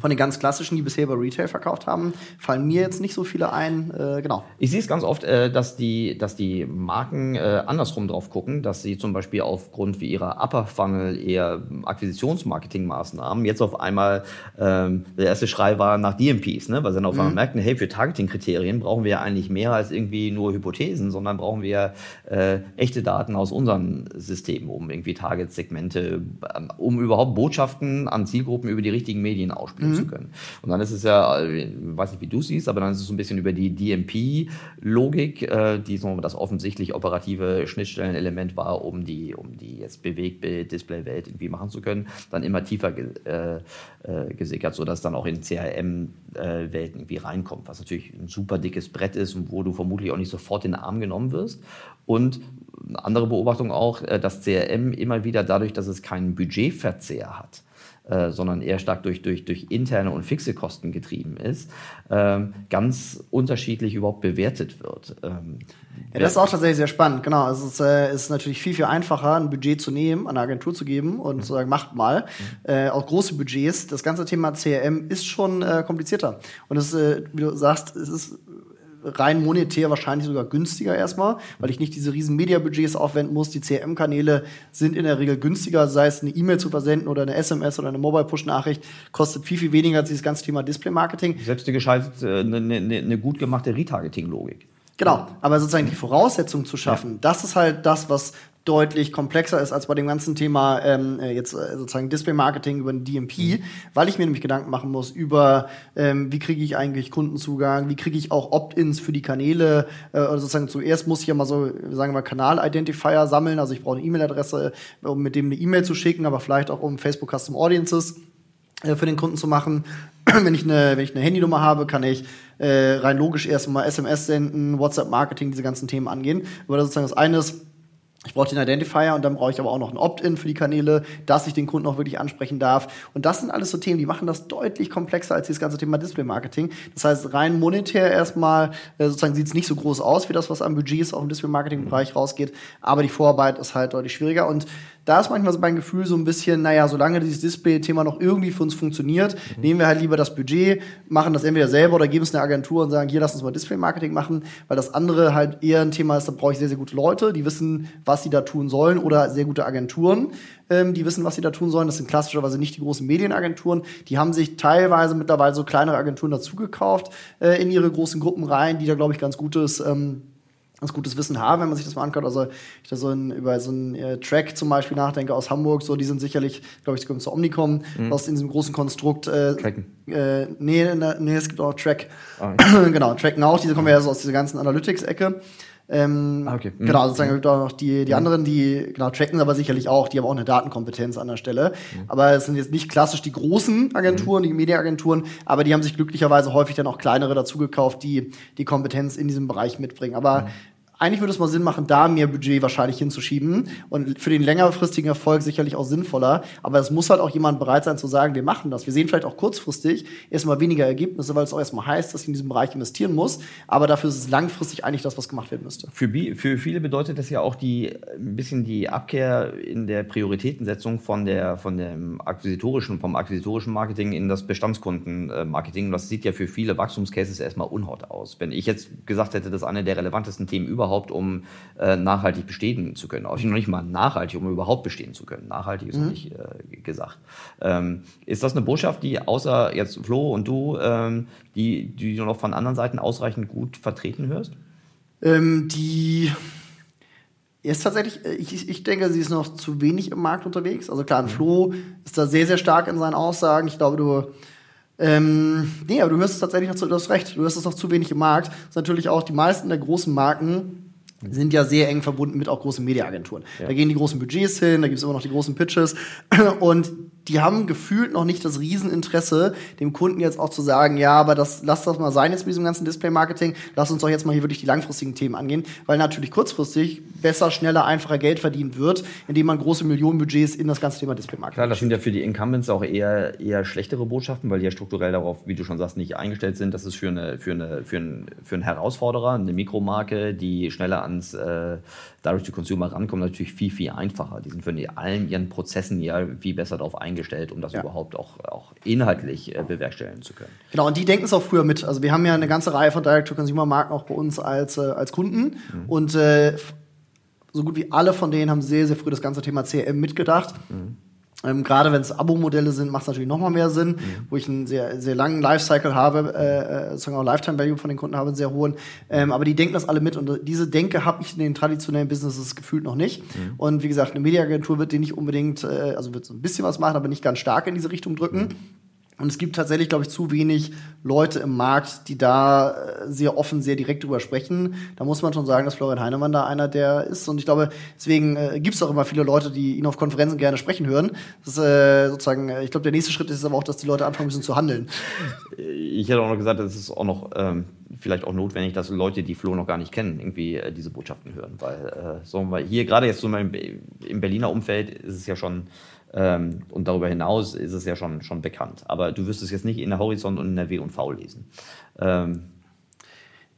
von den ganz klassischen, die bisher über Retail verkauft haben, fallen mir jetzt nicht so viele ein. Äh, genau. Ich sehe es ganz oft, äh, dass, die, dass die Marken äh, andersrum drauf gucken, dass sie zum Beispiel aufgrund wie ihrer Upper Funnel eher Akquisitionsmarketingmaßnahmen jetzt auf einmal ähm, der erste Schrei war nach DMPs, ne? weil sie dann auf einmal merkten, hey, für Targeting-Kriterien brauchen wir ja eigentlich mehr als irgendwie nur Hypothesen, sondern brauchen wir äh, echte Daten aus unseren Systemen, um irgendwie Target-Segmente, ähm, um überhaupt Botschaften an Zielgruppen über die richtigen Medien ausspielen entwickeln mhm. zu können. Und dann ist es ja, ich weiß nicht, wie du siehst, aber dann ist es so ein bisschen über die DMP-Logik, äh, die so das offensichtlich operative Schnittstellenelement war, um die, um die jetzt Bewegtbild, Display-Welt irgendwie machen zu können, dann immer tiefer ge äh, äh, gesickert, sodass dann auch in CRM-Welten äh, irgendwie reinkommt, was natürlich ein super dickes Brett ist und wo du vermutlich auch nicht sofort in den Arm genommen wirst. Und eine andere Beobachtung auch, äh, dass CRM immer wieder dadurch, dass es keinen Budgetverzehr hat, äh, sondern eher stark durch, durch, durch interne und fixe Kosten getrieben ist, ähm, ganz unterschiedlich überhaupt bewertet wird. Ähm, ja, das ist auch tatsächlich sehr spannend, genau. Es ist, äh, ist natürlich viel, viel einfacher, ein Budget zu nehmen, an eine Agentur zu geben und mhm. zu sagen, macht mal. Mhm. Äh, auch große Budgets. Das ganze Thema CRM ist schon äh, komplizierter. Und es, äh, wie du sagst, es ist rein monetär wahrscheinlich sogar günstiger erstmal, weil ich nicht diese riesen Media-Budgets aufwenden muss. Die CRM-Kanäle sind in der Regel günstiger, sei es eine E-Mail zu versenden oder eine SMS oder eine Mobile-Push-Nachricht, kostet viel, viel weniger als dieses ganze Thema Display-Marketing. Selbst die geschaltet äh, eine, eine, eine gut gemachte Retargeting-Logik. Genau, aber sozusagen die Voraussetzungen zu schaffen, ja. das ist halt das, was deutlich komplexer ist als bei dem ganzen Thema ähm, äh, jetzt äh, sozusagen Display-Marketing über den DMP, mhm. weil ich mir nämlich Gedanken machen muss über, ähm, wie kriege ich eigentlich Kundenzugang, wie kriege ich auch Opt-ins für die Kanäle. Äh, oder sozusagen zuerst muss ich ja mal so, sagen wir mal, Kanal-Identifier sammeln. Also ich brauche eine E-Mail-Adresse, um mit dem eine E-Mail zu schicken, aber vielleicht auch um Facebook Custom Audiences äh, für den Kunden zu machen. (clears throat) wenn ich eine, wenn ich eine Handynummer habe, kann ich äh, rein logisch erstmal SMS senden, WhatsApp-Marketing, diese ganzen Themen angehen. Aber das sozusagen das eine ist, ich brauche den Identifier und dann brauche ich aber auch noch ein Opt-in für die Kanäle, dass ich den Kunden auch wirklich ansprechen darf. Und das sind alles so Themen, die machen das deutlich komplexer als dieses ganze Thema Display-Marketing. Das heißt, rein monetär erstmal äh, sozusagen sieht es nicht so groß aus, wie das, was an Budgets auch im Display-Marketing-Bereich rausgeht. Aber die Vorarbeit ist halt deutlich schwieriger. Und da ist manchmal so mein Gefühl so ein bisschen, naja, solange dieses Display-Thema noch irgendwie für uns funktioniert, mhm. nehmen wir halt lieber das Budget, machen das entweder selber oder geben es einer Agentur und sagen, hier, lass uns mal Display-Marketing machen, weil das andere halt eher ein Thema ist, da brauche ich sehr, sehr gute Leute, die wissen, was sie da tun sollen oder sehr gute Agenturen, ähm, die wissen, was sie da tun sollen. Das sind klassischerweise nicht die großen Medienagenturen. Die haben sich teilweise mittlerweile so kleinere Agenturen dazugekauft äh, in ihre großen Gruppen rein, die da, glaube ich, ganz gutes ähm, ganz gutes Wissen haben, wenn man sich das mal anguckt. Also ich da so ein, über so einen äh, Track zum Beispiel nachdenke aus Hamburg, so die sind sicherlich, glaube ich, zu Omnicom mhm. aus diesem großen Konstrukt. Äh, Tracken. Äh, nee, nee, es gibt auch Track. (clears throat) Oh, genau, Track Now, diese kommen ja so aus dieser ganzen Analytics-Ecke. Ähm, ah, okay. Mhm. Genau, sozusagen gibt auch noch die, die mhm. anderen, die genau tracken aber sicherlich auch, die haben auch eine Datenkompetenz an der Stelle. Mhm. Aber es sind jetzt nicht klassisch die großen Agenturen, mhm. die Mediaagenturen, aber die haben sich glücklicherweise häufig dann auch kleinere dazugekauft, die die Kompetenz in diesem Bereich mitbringen. Aber mhm eigentlich würde es mal Sinn machen, da mehr Budget wahrscheinlich hinzuschieben und für den längerfristigen Erfolg sicherlich auch sinnvoller. Aber es muss halt auch jemand bereit sein zu sagen, wir machen das. Wir sehen vielleicht auch kurzfristig erstmal weniger Ergebnisse, weil es auch erstmal heißt, dass ich in diesem Bereich investieren muss. Aber dafür ist es langfristig eigentlich das, was gemacht werden müsste. Für, für viele bedeutet das ja auch die, ein bisschen die Abkehr in der Prioritätensetzung von der, von dem akquisitorischen, vom akquisitorischen Marketing in das Bestandskundenmarketing. Das sieht ja für viele Wachstumscases erstmal unhaut aus. Wenn ich jetzt gesagt hätte, das ist eine der relevantesten Themen überhaupt, überhaupt, um äh, nachhaltig bestehen zu können. Auch noch nicht mal nachhaltig, um überhaupt bestehen zu können. Nachhaltig ist mhm. nicht äh, gesagt. Ähm, ist das eine Botschaft, die außer jetzt Flo und du, ähm, die, die du noch von anderen Seiten ausreichend gut vertreten hörst? Ähm, die ist tatsächlich, äh, ich, ich denke, sie ist noch zu wenig im Markt unterwegs. Also klar, ein mhm. Flo ist da sehr, sehr stark in seinen Aussagen. Ich glaube, du ähm, nee, aber du hörst es tatsächlich noch zu, du hast recht, du hörst es noch zu wenig im Markt. Das ist natürlich auch die meisten der großen Marken sind ja sehr eng verbunden mit auch großen Mediaagenturen. Ja. Da gehen die großen Budgets hin, da gibt es immer noch die großen Pitches. Und die haben gefühlt noch nicht das Rieseninteresse, dem Kunden jetzt auch zu sagen, ja, aber das, lass das mal sein jetzt mit diesem ganzen Display-Marketing, lass uns doch jetzt mal hier wirklich die langfristigen Themen angehen, weil natürlich kurzfristig besser, schneller, einfacher Geld verdient wird, indem man große Millionenbudgets in das ganze Thema Display-Marketing Klar, das sind ja für die Incumbents auch eher, eher schlechtere Botschaften, weil die ja strukturell darauf, wie du schon sagst, nicht eingestellt sind. Das ist für, eine, für, eine, für, einen, für einen Herausforderer, eine Mikromarke, die schneller ans äh, Direct-to-Consumer rankommt, natürlich viel, viel einfacher. Die sind für allen ihren Prozessen ja viel besser darauf eingestellt, um das ja. überhaupt auch, auch inhaltlich äh, bewerkstelligen zu können. Genau, und die denken es auch früher mit. Also wir haben ja eine ganze Reihe von Direct-to-Consumer-Marken auch bei uns als, äh, als Kunden. Mhm. Und äh, so gut wie alle von denen haben sehr, sehr früh das ganze Thema CRM mitgedacht. Mhm. Ähm, Gerade wenn es Abo-Modelle sind, macht es natürlich noch mal mehr Sinn, mhm. wo ich einen sehr, sehr langen Lifecycle habe, äh, äh sozusagen auch Lifetime Value von den Kunden habe, einen sehr hohen. Ähm, aber die denken das alle mit und diese Denke habe ich in den traditionellen Businesses gefühlt noch nicht. Mhm. Und wie gesagt, eine Mediaagentur wird die nicht unbedingt, äh, also wird so ein bisschen was machen, aber nicht ganz stark in diese Richtung drücken. Mhm. Und es gibt tatsächlich, glaube ich, zu wenig Leute im Markt, die da äh, sehr offen, sehr direkt drüber sprechen. Da muss man schon sagen, dass Florian Heinemann da einer der ist. Und ich glaube, deswegen äh, gibt es auch immer viele Leute, die ihn auf Konferenzen gerne sprechen hören. Das ist äh, sozusagen, äh, ich glaube, der nächste Schritt ist aber auch, dass die Leute anfangen müssen zu handeln. Ich hätte auch noch gesagt, es ist auch noch ähm, vielleicht auch notwendig, dass Leute, die Flo noch gar nicht kennen, irgendwie äh, diese Botschaften hören. Weil, äh, so, weil hier gerade jetzt so im, im Berliner Umfeld ist es ja schon und darüber hinaus ist es ja schon, schon bekannt. Aber du wirst es jetzt nicht in der Horizont und in der W und V lesen. Ähm,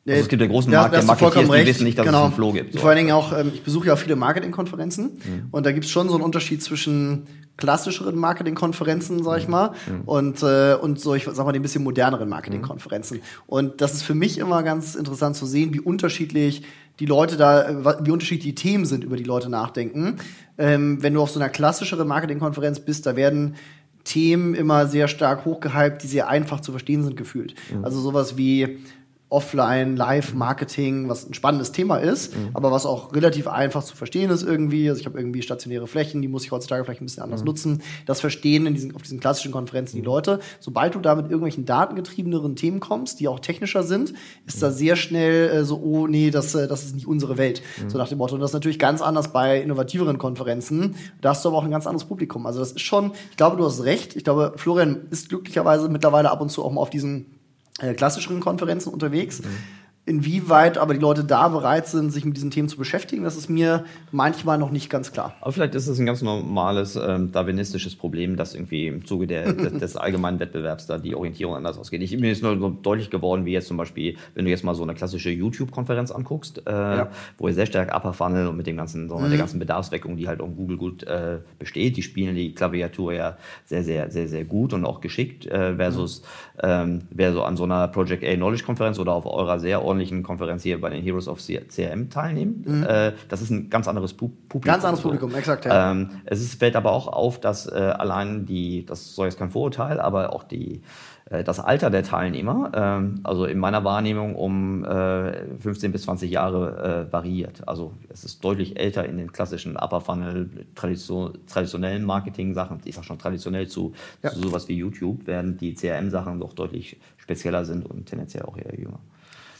also es gibt einen großen Markt, der Marketeers, die wissen nicht, dass genau. es einen Flow gibt. So. Vor allen Dingen auch, ähm, ich besuche ja auch viele Marketingkonferenzen mhm. und da gibt es schon so einen Unterschied zwischen klassischeren Marketingkonferenzen, sag ich mal, mhm. und, äh, und so, ich sag mal, den bisschen moderneren Marketingkonferenzen. Mhm. Und das ist für mich immer ganz interessant zu sehen, wie unterschiedlich die Leute da, wie unterschiedlich die Themen sind, über die Leute nachdenken. Ähm, wenn du auf so einer klassischeren Marketingkonferenz bist, da werden Themen immer sehr stark hochgehypt, die sehr einfach zu verstehen sind gefühlt. Mhm. Also sowas wie Offline, Live-Marketing, was ein spannendes Thema ist, mhm. aber was auch relativ einfach zu verstehen ist irgendwie. Also ich habe irgendwie stationäre Flächen, die muss ich heutzutage vielleicht ein bisschen anders mhm. nutzen. Das verstehen in diesen, auf diesen klassischen Konferenzen die mhm. Leute. Sobald du da mit irgendwelchen datengetriebeneren Themen kommst, die auch technischer sind, ist da mhm. sehr schnell äh, so, oh nee, das, äh, das ist nicht unsere Welt. Mhm. So nach dem Motto. Und das ist natürlich ganz anders bei innovativeren Konferenzen. Da hast du aber auch ein ganz anderes Publikum. Also das ist schon, ich glaube, du hast recht. Ich glaube, Florian ist glücklicherweise mittlerweile ab und zu auch mal auf diesen klassischeren Konferenzen unterwegs. Mhm. Inwieweit aber die Leute da bereit sind, sich mit diesen Themen zu beschäftigen, das ist mir manchmal noch nicht ganz klar. Aber vielleicht ist es ein ganz normales ähm, darwinistisches Problem, dass irgendwie im Zuge der, des, des, allgemeinen Wettbewerbs da die Orientierung anders ausgeht. Ich, mir ist nur so deutlich geworden, wie jetzt zum Beispiel, wenn du jetzt mal so eine klassische YouTube-Konferenz anguckst, äh, ja. wo ihr sehr stark Upper Funnel und mit dem ganzen, so, mhm. der ganzen Bedarfsweckung, die halt auf Google gut äh, besteht, die spielen die Klaviatur ja sehr, sehr, sehr, sehr gut und auch geschickt, äh, versus mhm. ähm, wer so an so einer Project A Knowledge Konferenz oder auf eurer sehr ordentlichen ordentlichen Konferenz hier bei den Heroes of CRM teilnehmen. Mhm. Äh, das ist ein ganz anderes Publikum. Ganz anderes Publikum, exakt. Ja. Ähm, es ist, fällt aber auch auf, dass äh, allein die, das soll jetzt kein Vorurteil, aber auch die äh, das Alter der Teilnehmer, ähm, also in meiner Wahrnehmung um 15 bis 20 Jahre variiert. Also es ist deutlich älter in den klassischen Upper Funnel, traditionellen Marketing-Sachen, ich sage schon traditionell zu, ja. zu sowas wie YouTube, während die CRM-Sachen doch deutlich spezieller sind und tendenziell auch eher jünger.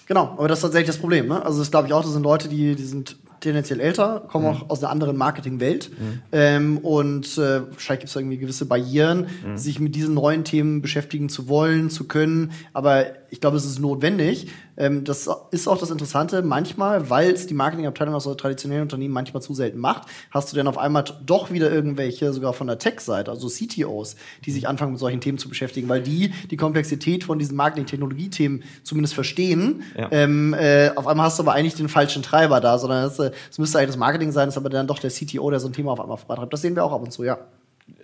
Genau, aber das ist tatsächlich das Problem. Ne? Also das glaube ich auch, das sind Leute, die, die sind tendenziell älter, kommen mhm. auch aus einer anderen Marketingwelt. Mhm. Ähm, und äh, wahrscheinlich gibt es irgendwie gewisse Barrieren, mhm. sich mit diesen neuen Themen beschäftigen zu wollen, zu können. Aber ich glaube, es ist notwendig. Ähm, das ist auch das Interessante. Manchmal, weil es die Marketingabteilung aus so traditionellen Unternehmen manchmal zu selten macht, hast du dann auf einmal doch wieder irgendwelche, sogar von der Tech-Seite, also CTOs, die sich anfangen mit solchen Themen zu beschäftigen, weil die die Komplexität von diesen Marketing-Technologie-Themen zumindest verstehen. Ja. Ähm, äh, auf einmal hast du aber eigentlich den falschen Treiber da, sondern es, äh, müsste eigentlich das Marketing sein, ist aber dann doch der CTO, der so ein Thema auf einmal vorantreibt. Das sehen wir auch ab und zu, ja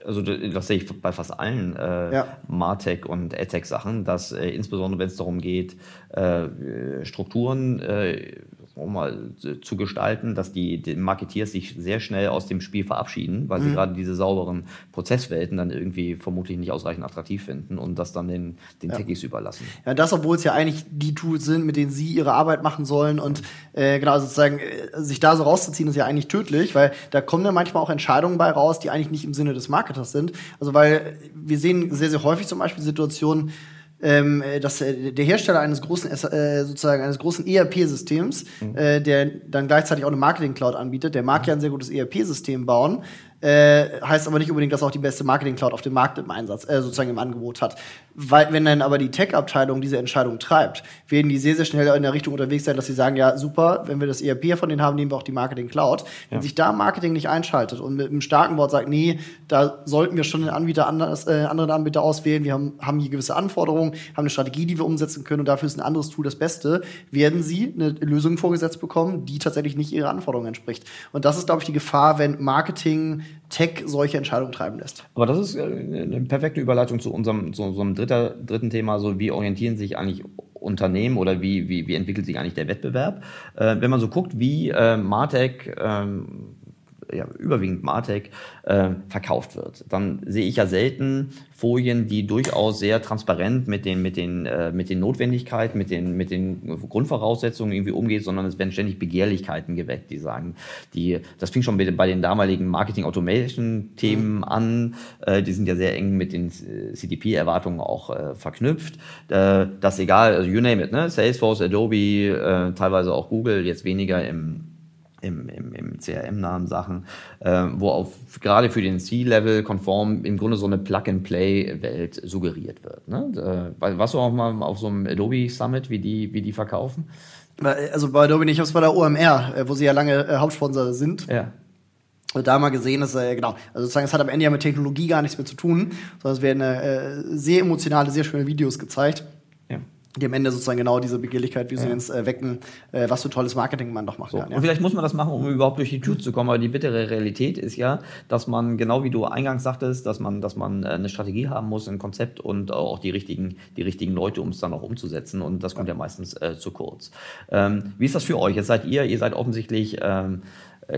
also das sehe ich bei fast allen äh, ja. Martech und AdTech Sachen, dass äh, insbesondere wenn es darum geht, äh, Strukturen äh, um mal zu gestalten, dass die, die Marketeers sich sehr schnell aus dem Spiel verabschieden, weil mhm. sie gerade diese sauberen Prozesswelten dann irgendwie vermutlich nicht ausreichend attraktiv finden und das dann den, den ja. Techies überlassen. Ja, das, obwohl es ja eigentlich die Tools sind, mit denen sie ihre Arbeit machen sollen und äh, genau, sozusagen äh, sich da so rauszuziehen, ist ja eigentlich tödlich, weil da kommen ja manchmal auch Entscheidungen bei raus, die eigentlich nicht im Sinne des Marketers sind. Also weil wir sehen sehr, sehr häufig zum Beispiel Situationen, ähm, äh, dass äh, der Hersteller eines großen äh, sozusagen eines großen ERP-Systems, mhm. äh, der dann gleichzeitig auch eine Marketing-Cloud anbietet, der mag mhm. ja ein sehr gutes ERP-System bauen, äh, heißt aber nicht unbedingt, dass auch die beste Marketing-Cloud auf dem Markt im Einsatz, äh, sozusagen im Angebot hat. Weil, wenn dann aber die Tech-Abteilung diese Entscheidung treibt, werden die sehr, sehr schnell in der Richtung unterwegs sein, dass sie sagen, ja, super, wenn wir das ERP von denen haben, nehmen wir auch die Marketing-Cloud. Wenn sich da Marketing nicht einschaltet und mit einem starken Wort sagt, nee, da sollten wir schon den Anbieter anders, äh, anderen Anbieter auswählen, wir haben, haben hier gewisse Anforderungen, haben eine Strategie, die wir umsetzen können und dafür ist ein anderes Tool das Beste, werden sie eine Lösung vorgesetzt bekommen, die tatsächlich nicht ihre Anforderungen entspricht. Und das ist, glaube ich, die Gefahr, wenn Marketing Tech solche Entscheidungen treiben lässt. Aber das ist äh, eine perfekte Überleitung zu unserem, zu unserem dritter, dritten Thema, so wie orientieren sich eigentlich Unternehmen oder wie, wie, wie entwickelt sich eigentlich der Wettbewerb? Äh, wenn man so guckt, wie äh, Martech ähm, ja, überwiegend Martech, äh, verkauft wird. Dann sehe ich ja selten Folien, die durchaus sehr transparent mit den, mit den, äh, mit den Notwendigkeiten, mit den, mit den Grundvoraussetzungen irgendwie umgeht, sondern es werden ständig Begehrlichkeiten geweckt, die sagen, die, das fing schon bei den damaligen Marketing Automation Themen mhm. an, äh, die sind ja sehr eng mit den CDP-Erwartungen auch äh, verknüpft. Äh, das egal, also you name it, ne? Salesforce, Adobe, äh, teilweise auch Google, jetzt weniger im im, im, im CRM-nahen Sachen, äh, wo auf gerade für den C-Level konform im Grunde so eine Plug-and-Play-Welt suggeriert wird. Ne? Äh, warst du auch mal auf so einem Adobe Summit, wie die, wie die verkaufen? Also bei Adobe nicht, ich habe bei der OMR, äh, wo sie ja lange äh, Hauptsponsor sind. Ja. Da mal gesehen, dass, äh, genau, also sozusagen, es hat am Ende ja mit Technologie gar nichts mehr zu tun, sondern es werden äh, sehr emotionale, sehr schöne Videos gezeigt die am Ende sozusagen genau diese Begehrlichkeit, wie sie ja. äh, wecken, äh, was für tolles Marketing man doch machen so. kann. Ja. Und vielleicht muss man das machen, um überhaupt durch die Tür zu kommen. Aber die bittere Realität ist ja, dass man, genau wie du eingangs sagtest, dass man, dass man äh, eine Strategie haben muss, ein Konzept und auch die richtigen, die richtigen Leute, um es dann auch umzusetzen. Und das kommt ja, ja meistens äh, zu kurz. Ähm, wie ist das für euch? Jetzt seid ihr, ihr seid offensichtlich ähm, äh,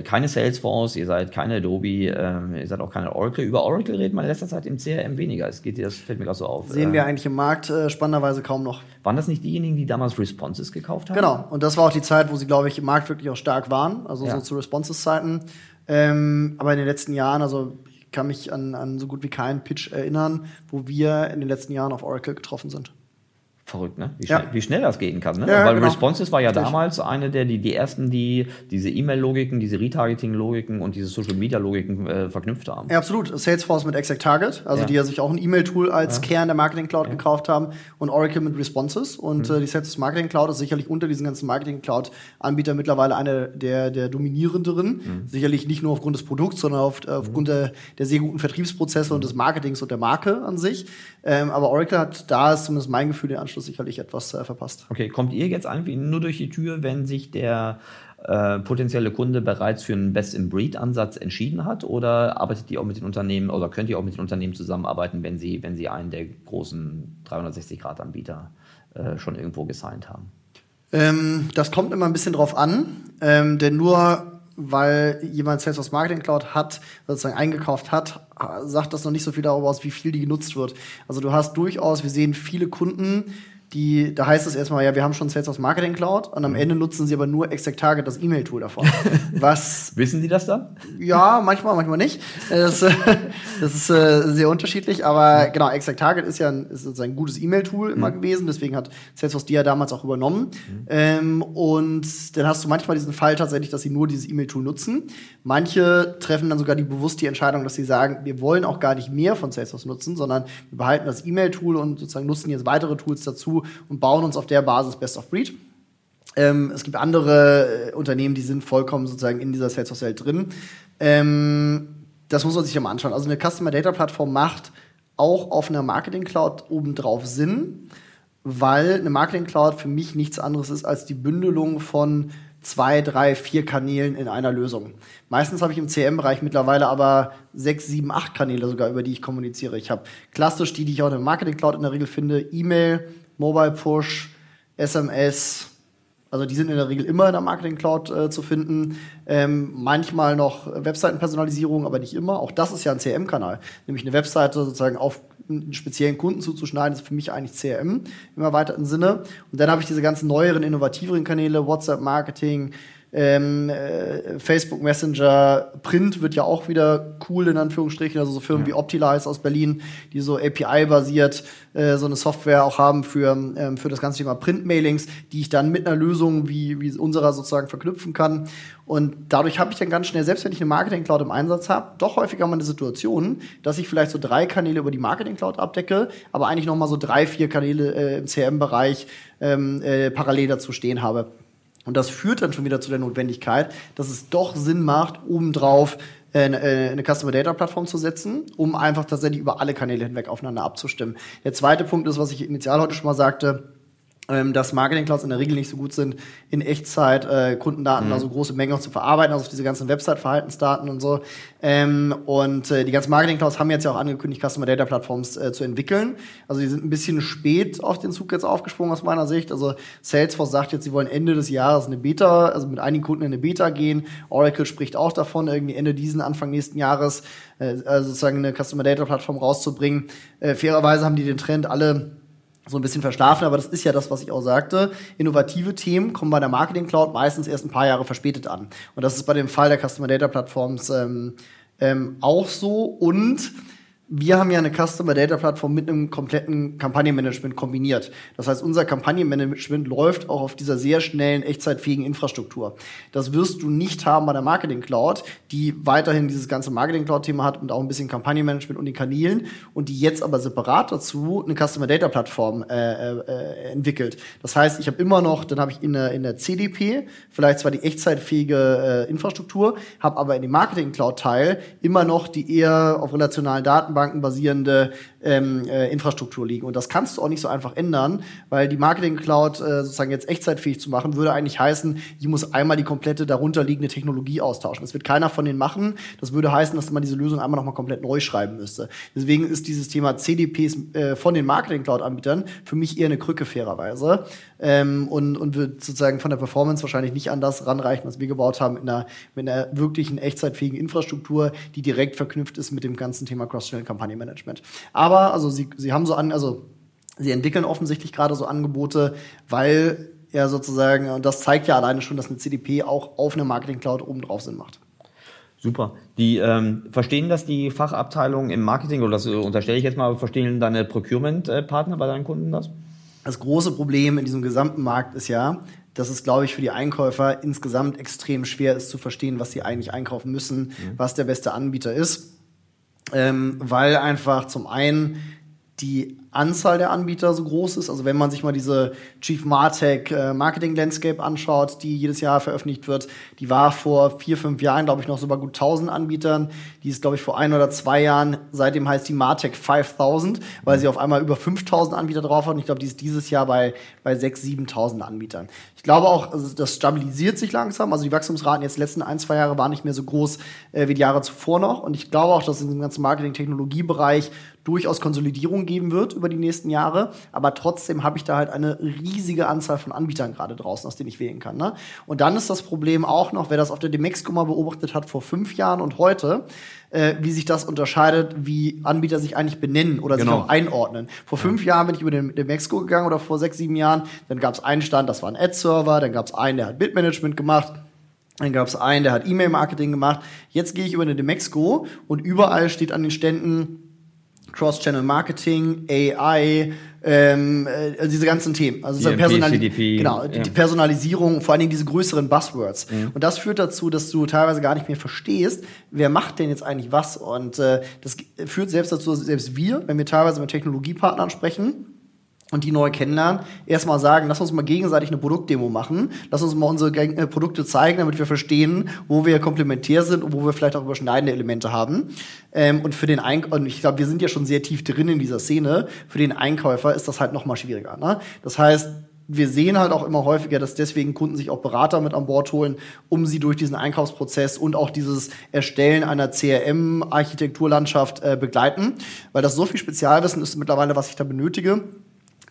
keine Salesforce, ihr seid keine Adobe, äh, ihr seid auch keine Oracle. Über Oracle redet man in letzter Zeit im CRM weniger. Es geht, das fällt mir gerade so auf. Sehen wir ähm, eigentlich im Markt äh, spannenderweise kaum noch. Waren das nicht diejenigen, die damals Responses gekauft haben? Genau. Und das war auch die Zeit, wo sie, glaube ich, im Markt wirklich auch stark waren. Also ja. so zu Responses-Zeiten. Ähm, aber in den letzten Jahren, also ich kann mich an, an so gut wie keinen Pitch erinnern, wo wir in den letzten Jahren auf Oracle getroffen sind. Verrückt, ne? Wie, ja. schnell, wie schnell das gehen kann, ne? Ja, Weil genau. Responses war ja damals eine der, die, die ersten, die diese E-Mail-Logiken, diese Retargeting-Logiken und diese Social-Media-Logiken äh, verknüpft haben. Ja, absolut. Salesforce mit Exact Target, also ja. die ja sich auch ein E-Mail-Tool als Kern der Marketing Cloud gekauft haben und Oracle mit Responses. Und mhm. äh, die Salesforce Marketing Cloud ist sicherlich unter diesen ganzen Marketing Cloud-Anbietern mittlerweile eine der, der dominierenderen. Mhm. Sicherlich nicht nur aufgrund des Produkts, sondern auf, äh, aufgrund mhm. der, der sehr guten Vertriebsprozesse und des Marketings und der Marke an sich. Ähm, aber Oracle hat da ist zumindest mein Gefühl den Anschluss sicherlich etwas äh, verpasst. Okay, kommt ihr jetzt eigentlich nur durch die Tür, wenn sich der äh, potenzielle Kunde bereits für einen Best-in-Breed-Ansatz entschieden hat? Oder arbeitet ihr auch mit den Unternehmen oder könnt ihr auch mit den Unternehmen zusammenarbeiten, wenn sie, wenn sie einen der großen 360-Grad-Anbieter äh, schon irgendwo gesigned haben? Ähm, das kommt immer ein bisschen drauf an, ähm, denn nur weil jemand Salesforce Marketing Cloud hat, sozusagen eingekauft hat, sagt das noch nicht so viel darüber aus, wie viel die genutzt wird. Also du hast durchaus, wir sehen viele Kunden, die, da heißt es erstmal, ja, wir haben schon Salesforce Marketing Cloud und am mhm. Ende nutzen sie aber nur Exact Target, das E-Mail-Tool davon. (laughs) Was? Wissen die das dann? Ja, manchmal, manchmal nicht. Das, das ist äh, sehr unterschiedlich, aber genau, Exact Target ist ja ein, ist sozusagen ein gutes E-Mail-Tool immer mhm. gewesen, deswegen hat Salesforce die ja damals auch übernommen. Mhm. Ähm, und dann hast du manchmal diesen Fall tatsächlich, dass sie nur dieses E-Mail-Tool nutzen. Manche treffen dann sogar die bewusst die Entscheidung, dass sie sagen, wir wollen auch gar nicht mehr von Salesforce nutzen, sondern wir behalten das E-Mail-Tool und sozusagen nutzen jetzt weitere Tools dazu, und bauen uns auf der Basis Best of Breed. Ähm, es gibt andere äh, Unternehmen, die sind vollkommen sozusagen in dieser Salesforce-Welt drin. Ähm, das muss man sich ja mal anschauen. Also eine Customer Data Plattform macht auch auf einer Marketing Cloud obendrauf Sinn, weil eine Marketing Cloud für mich nichts anderes ist als die Bündelung von zwei, drei, vier Kanälen in einer Lösung. Meistens habe ich im CM-Bereich mittlerweile aber sechs, sieben, acht Kanäle sogar, über die ich kommuniziere. Ich habe klassisch die, die ich auch in der Marketing Cloud in der Regel finde, E-Mail, Mobile Push, SMS, also die sind in der Regel immer in der Marketing Cloud äh, zu finden. Ähm, manchmal noch Webseitenpersonalisierung, aber nicht immer. Auch das ist ja ein CRM-Kanal. Nämlich eine Webseite sozusagen auf einen speziellen Kunden zuzuschneiden, ist für mich eigentlich CRM im erweiterten Sinne. Und dann habe ich diese ganzen neueren, innovativeren Kanäle, WhatsApp-Marketing, ähm, äh, Facebook Messenger, Print wird ja auch wieder cool in Anführungsstrichen, also so Firmen ja. wie Optilize aus Berlin, die so API-basiert äh, so eine Software auch haben für, ähm, für das ganze Thema Print-Mailings, die ich dann mit einer Lösung wie, wie unserer sozusagen verknüpfen kann. Und dadurch habe ich dann ganz schnell, selbst wenn ich eine Marketing-Cloud im Einsatz habe, doch häufiger mal eine Situation, dass ich vielleicht so drei Kanäle über die Marketing-Cloud abdecke, aber eigentlich noch mal so drei, vier Kanäle äh, im CRM-Bereich ähm, äh, parallel dazu stehen habe. Und das führt dann schon wieder zu der Notwendigkeit, dass es doch Sinn macht, obendrauf eine, äh, eine Customer Data Plattform zu setzen, um einfach tatsächlich über alle Kanäle hinweg aufeinander abzustimmen. Der zweite Punkt ist, was ich initial heute schon mal sagte, ähm, dass Marketing Clouds in der Regel nicht so gut sind, in Echtzeit äh, Kundendaten, mhm. also große Mengen auch zu verarbeiten, also diese ganzen Website-Verhaltensdaten und so. Ähm, und äh, die ganzen Marketing Clouds haben jetzt ja auch angekündigt, Customer Data Plattforms äh, zu entwickeln. Also die sind ein bisschen spät auf den Zug jetzt aufgesprungen aus meiner Sicht. Also Salesforce sagt jetzt, sie wollen Ende des Jahres eine Beta, also mit einigen Kunden in eine Beta gehen. Oracle spricht auch davon, irgendwie Ende diesen, Anfang nächsten Jahres äh, also sozusagen eine Customer Data Plattform rauszubringen. Äh, fairerweise haben die den Trend alle so ein bisschen verschlafen, aber das ist ja das, was ich auch sagte. Innovative Themen kommen bei der Marketing Cloud meistens erst ein paar Jahre verspätet an. Und das ist bei dem Fall der Customer Data Plattforms ähm, ähm, auch so. Und wir haben ja eine Customer Data Plattform mit einem kompletten Kampagnenmanagement kombiniert. Das heißt, unser Kampagnenmanagement läuft auch auf dieser sehr schnellen, echtzeitfähigen Infrastruktur. Das wirst du nicht haben bei der Marketing Cloud, die weiterhin dieses ganze Marketing Cloud Thema hat und auch ein bisschen Kampagnenmanagement und die Kanälen und die jetzt aber separat dazu eine Customer Data Plattform äh, äh, entwickelt. Das heißt, ich habe immer noch, dann habe ich in der, in der CDP vielleicht zwar die echtzeitfähige äh, Infrastruktur, habe aber in dem Marketing Cloud Teil immer noch die eher auf relationalen Daten Datenbanken basierende ähm, äh, Infrastruktur liegen. Und das kannst du auch nicht so einfach ändern, weil die Marketing Cloud äh, sozusagen jetzt echtzeitfähig zu machen, würde eigentlich heißen, ich muss einmal die komplette darunter liegende Technologie austauschen. Das wird keiner von denen machen. Das würde heißen, dass man diese Lösung einmal nochmal komplett neu schreiben müsste. Deswegen ist dieses Thema CDPs äh, von den Marketing Cloud-Anbietern für mich eher eine Krücke fairerweise. Ähm, und, und wird sozusagen von der Performance wahrscheinlich nicht an das ranreichen, was wir gebaut haben, in einer, mit einer wirklichen echtzeitfähigen Infrastruktur, die direkt verknüpft ist mit dem ganzen Thema Cross-Channel-Kampagnenmanagement. Aber also sie, sie haben so an, also sie entwickeln offensichtlich gerade so Angebote, weil ja sozusagen, und das zeigt ja alleine schon, dass eine CDP auch auf eine Marketing Cloud oben drauf Sinn macht. Super. Die ähm, verstehen das die Fachabteilungen im Marketing oder das unterstelle ich jetzt mal, verstehen deine Procurement-Partner bei deinen Kunden das? Das große Problem in diesem gesamten Markt ist ja, dass es, glaube ich, für die Einkäufer insgesamt extrem schwer ist zu verstehen, was sie eigentlich einkaufen müssen, mhm. was der beste Anbieter ist ähm, weil einfach zum einen die Anzahl der Anbieter so groß ist. Also wenn man sich mal diese Chief Martech äh, Marketing Landscape anschaut, die jedes Jahr veröffentlicht wird, die war vor vier, fünf Jahren, glaube ich, noch so bei gut 1000 Anbietern. Die ist, glaube ich, vor ein oder zwei Jahren, seitdem heißt die Martech 5000, weil sie auf einmal über 5000 Anbieter drauf hat. Und ich glaube, die ist dieses Jahr bei, bei 6.000, 7.000 Anbietern. Ich glaube auch, also das stabilisiert sich langsam. Also die Wachstumsraten jetzt letzten ein, zwei Jahre waren nicht mehr so groß äh, wie die Jahre zuvor noch. Und ich glaube auch, dass in dem ganzen Marketing-Technologie-Bereich durchaus Konsolidierung geben wird über die nächsten Jahre. Aber trotzdem habe ich da halt eine riesige Anzahl von Anbietern gerade draußen, aus denen ich wählen kann. Ne? Und dann ist das Problem auch noch, wer das auf der Demexco mal beobachtet hat vor fünf Jahren und heute, äh, wie sich das unterscheidet, wie Anbieter sich eigentlich benennen oder genau. sich auch einordnen. Vor fünf ja. Jahren bin ich über den Demexco gegangen oder vor sechs, sieben Jahren. Dann gab es einen Stand, das war ein Ad-Server. Dann gab es einen, der hat Bitmanagement gemacht. Dann gab es einen, der hat E-Mail-Marketing gemacht. Jetzt gehe ich über eine Demexco und überall steht an den Ständen Cross-Channel Marketing, AI, ähm, äh, diese ganzen Themen. Also DMP, Personali CDP, genau, ja. die Personalisierung, vor allen Dingen diese größeren Buzzwords. Mhm. Und das führt dazu, dass du teilweise gar nicht mehr verstehst, wer macht denn jetzt eigentlich was. Und äh, das führt selbst dazu, selbst wir, wenn wir teilweise mit Technologiepartnern sprechen, und die neu kennenlernen, erstmal sagen, lass uns mal gegenseitig eine Produktdemo machen, lass uns mal unsere äh, Produkte zeigen, damit wir verstehen, wo wir komplementär sind und wo wir vielleicht auch überschneidende Elemente haben. Ähm, und für den Einkäufer, und ich glaube, wir sind ja schon sehr tief drin in dieser Szene, für den Einkäufer ist das halt noch mal schwieriger. Ne? Das heißt, wir sehen halt auch immer häufiger, dass deswegen Kunden sich auch Berater mit an Bord holen, um sie durch diesen Einkaufsprozess und auch dieses Erstellen einer CRM-Architekturlandschaft äh, begleiten, weil das so viel Spezialwissen ist mittlerweile, was ich da benötige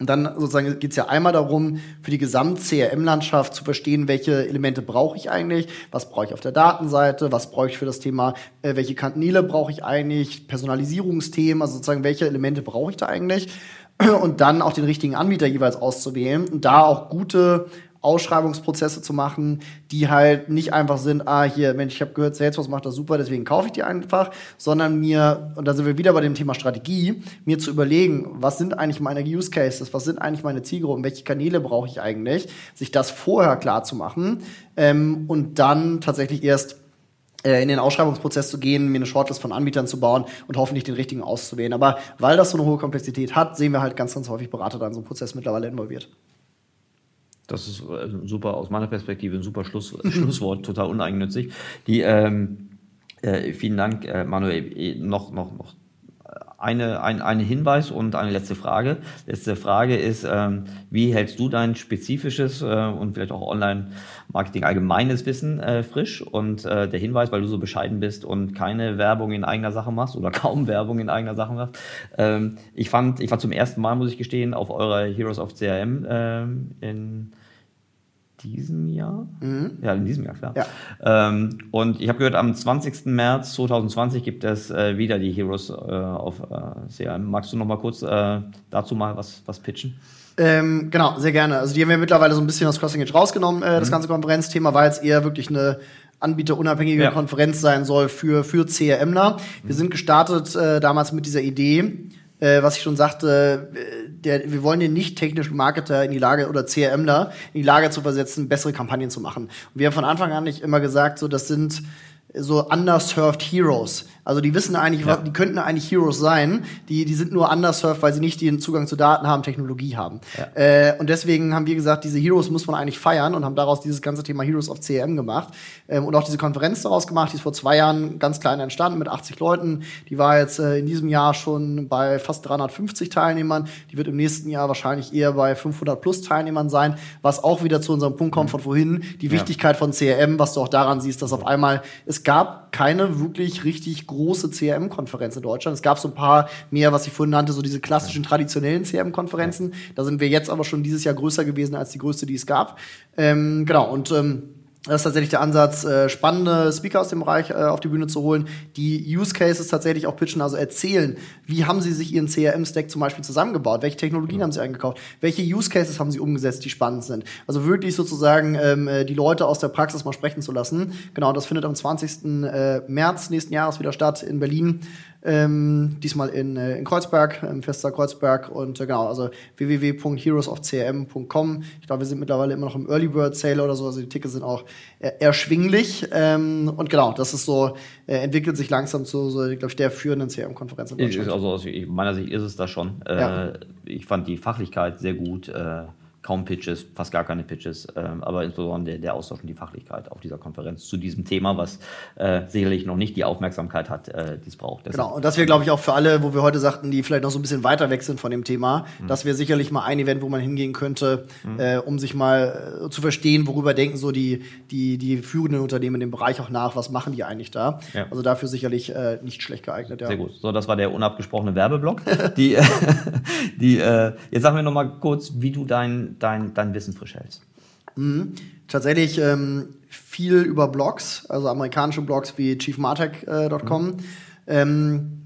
und dann sozusagen geht es ja einmal darum, für die Gesamt-CRM-Landschaft zu verstehen, welche Elemente brauche ich eigentlich, was brauche ich auf der Datenseite, was brauche ich für das Thema, äh, welche Kanäle brauche ich eigentlich, Personalisierungsthemen, also sozusagen welche Elemente brauche ich da eigentlich? Und dann auch den richtigen Anbieter jeweils auszuwählen und da auch gute Ausschreibungsprozesse zu machen, die halt nicht einfach sind, ah, hier, Mensch, ich habe gehört, Salesforce macht das super, deswegen kaufe ich die einfach, sondern mir, und da sind wir wieder bei dem Thema Strategie, mir zu überlegen, was sind eigentlich meine Use Cases, was sind eigentlich meine Zielgruppen, welche Kanäle brauche ich eigentlich, sich das vorher klar zu machen ähm, und dann tatsächlich erst äh, in den Ausschreibungsprozess zu gehen, mir eine Shortlist von Anbietern zu bauen und hoffentlich den richtigen auszuwählen. Aber weil das so eine hohe Komplexität hat, sehen wir halt ganz, ganz häufig Berater da in so einem Prozess mittlerweile involviert. Das ist äh, super, aus meiner Perspektive ein super Schluss, (laughs) Schlusswort, total uneigennützig. Die, ähm, äh, vielen Dank, äh, Manuel. Noch, noch, noch eine, ein, ein Hinweis und eine letzte Frage. Letzte Frage ist, ähm, wie hältst du dein spezifisches äh, und vielleicht auch Online-Marketing allgemeines Wissen äh, frisch? Und äh, der Hinweis, weil du so bescheiden bist und keine Werbung in eigener Sache machst oder (laughs) kaum Werbung in eigener Sache machst. Ähm, ich, fand, ich fand zum ersten Mal, muss ich gestehen, auf eurer Heroes of CRM ähm, in diesem Jahr? Mhm. Ja, in diesem Jahr, klar. Ja. Ähm, und ich habe gehört, am 20. März 2020 gibt es äh, wieder die Heroes äh, auf äh, CRM. Magst du noch mal kurz äh, dazu mal was, was pitchen? Ähm, genau, sehr gerne. Also die haben wir mittlerweile so ein bisschen aus Crossing Edge rausgenommen, äh, das mhm. ganze Konferenzthema, weil es eher wirklich eine anbieterunabhängige ja. Konferenz sein soll für, für CRMler. Mhm. Wir sind gestartet äh, damals mit dieser Idee, äh, was ich schon sagte, äh, der, wir wollen den nicht technischen Marketer in die Lage oder CRMler in die Lage zu versetzen, bessere Kampagnen zu machen. Und wir haben von Anfang an nicht immer gesagt, so das sind so underserved Heroes. Also die wissen eigentlich, ja. die könnten eigentlich Heroes sein, die, die sind nur underserved, weil sie nicht den Zugang zu Daten haben, Technologie haben. Ja. Äh, und deswegen haben wir gesagt, diese Heroes muss man eigentlich feiern und haben daraus dieses ganze Thema Heroes of CRM gemacht ähm, und auch diese Konferenz daraus gemacht, die ist vor zwei Jahren ganz klein entstanden mit 80 Leuten. Die war jetzt äh, in diesem Jahr schon bei fast 350 Teilnehmern. Die wird im nächsten Jahr wahrscheinlich eher bei 500 plus Teilnehmern sein, was auch wieder zu unserem Punkt kommt von vorhin, die ja. Wichtigkeit von CRM, was du auch daran siehst, dass auf einmal es gab keine wirklich richtig große CRM-Konferenz in Deutschland. Es gab so ein paar mehr, was ich vorhin nannte, so diese klassischen traditionellen CRM-Konferenzen. Da sind wir jetzt aber schon dieses Jahr größer gewesen als die größte, die es gab. Ähm, genau, und ähm, das ist tatsächlich der Ansatz, äh, spannende Speaker aus dem Bereich äh, auf die Bühne zu holen, die Use Cases tatsächlich auch pitchen, also erzählen, wie haben sie sich ihren CRM-Stack zum Beispiel zusammengebaut, welche Technologien ja. haben sie eingekauft, welche Use Cases haben sie umgesetzt, die spannend sind. Also wirklich sozusagen ähm, äh, die Leute aus der Praxis mal sprechen zu lassen. Genau, das findet am 20. Äh, März nächsten Jahres wieder statt in Berlin. Ähm, diesmal in, äh, in Kreuzberg, im Fester Kreuzberg. Und äh, genau, also www.heroesofcrm.com. Ich glaube, wir sind mittlerweile immer noch im Early Bird Sale oder so, also die Tickets sind auch äh, erschwinglich. Ähm, und genau, das ist so, äh, entwickelt sich langsam zu, so, glaube ich, der führenden CRM-Konferenz in Deutschland. Also aus meiner Sicht ist es das schon. Ja. Äh, ich fand die Fachlichkeit sehr gut. Kaum Pitches, fast gar keine Pitches, ähm, aber insbesondere der, der, Austausch und die Fachlichkeit auf dieser Konferenz zu diesem Thema, was äh, sicherlich noch nicht die Aufmerksamkeit hat, äh, die es braucht. Deshalb genau, und das wäre, glaube ich, auch für alle, wo wir heute sagten, die vielleicht noch so ein bisschen weiter weg sind von dem Thema, mhm. das wäre sicherlich mal ein Event, wo man hingehen könnte, mhm. äh, um sich mal äh, zu verstehen, worüber denken so die, die, die führenden Unternehmen in dem Bereich auch nach, was machen die eigentlich da. Ja. Also dafür sicherlich äh, nicht schlecht geeignet. Ja. Sehr gut. So, das war der unabgesprochene Werbeblock. (laughs) die, (laughs) die, äh, jetzt sagen wir noch mal kurz, wie du dein dein, dein Wissen frisch hältst? Mhm. Tatsächlich ähm, viel über Blogs, also amerikanische Blogs wie chiefmartech.com. Äh, mhm. ähm,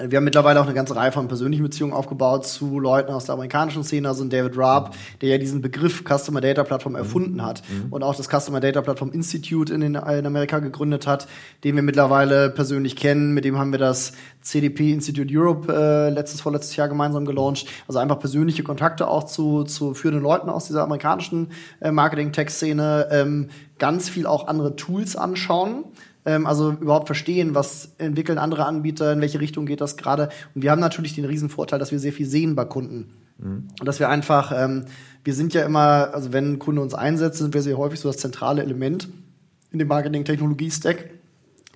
wir haben mittlerweile auch eine ganze Reihe von persönlichen Beziehungen aufgebaut zu Leuten aus der amerikanischen Szene, also David Raab, der ja diesen Begriff Customer Data Plattform mhm. erfunden hat mhm. und auch das Customer Data Plattform Institute in, den, in Amerika gegründet hat, den wir mittlerweile persönlich kennen. Mit dem haben wir das CDP Institute Europe äh, letztes, vorletztes Jahr gemeinsam gelauncht. Also einfach persönliche Kontakte auch zu, zu führenden Leuten aus dieser amerikanischen äh, Marketing-Tech-Szene. Ähm, ganz viel auch andere Tools anschauen ähm, also überhaupt verstehen, was entwickeln andere Anbieter, in welche Richtung geht das gerade. Und wir haben natürlich den riesen Vorteil, dass wir sehr viel sehen bei Kunden. Mhm. Und dass wir einfach, ähm, wir sind ja immer, also wenn ein Kunde uns einsetzt, sind wir sehr häufig so das zentrale Element in dem Marketing-Technologie-Stack.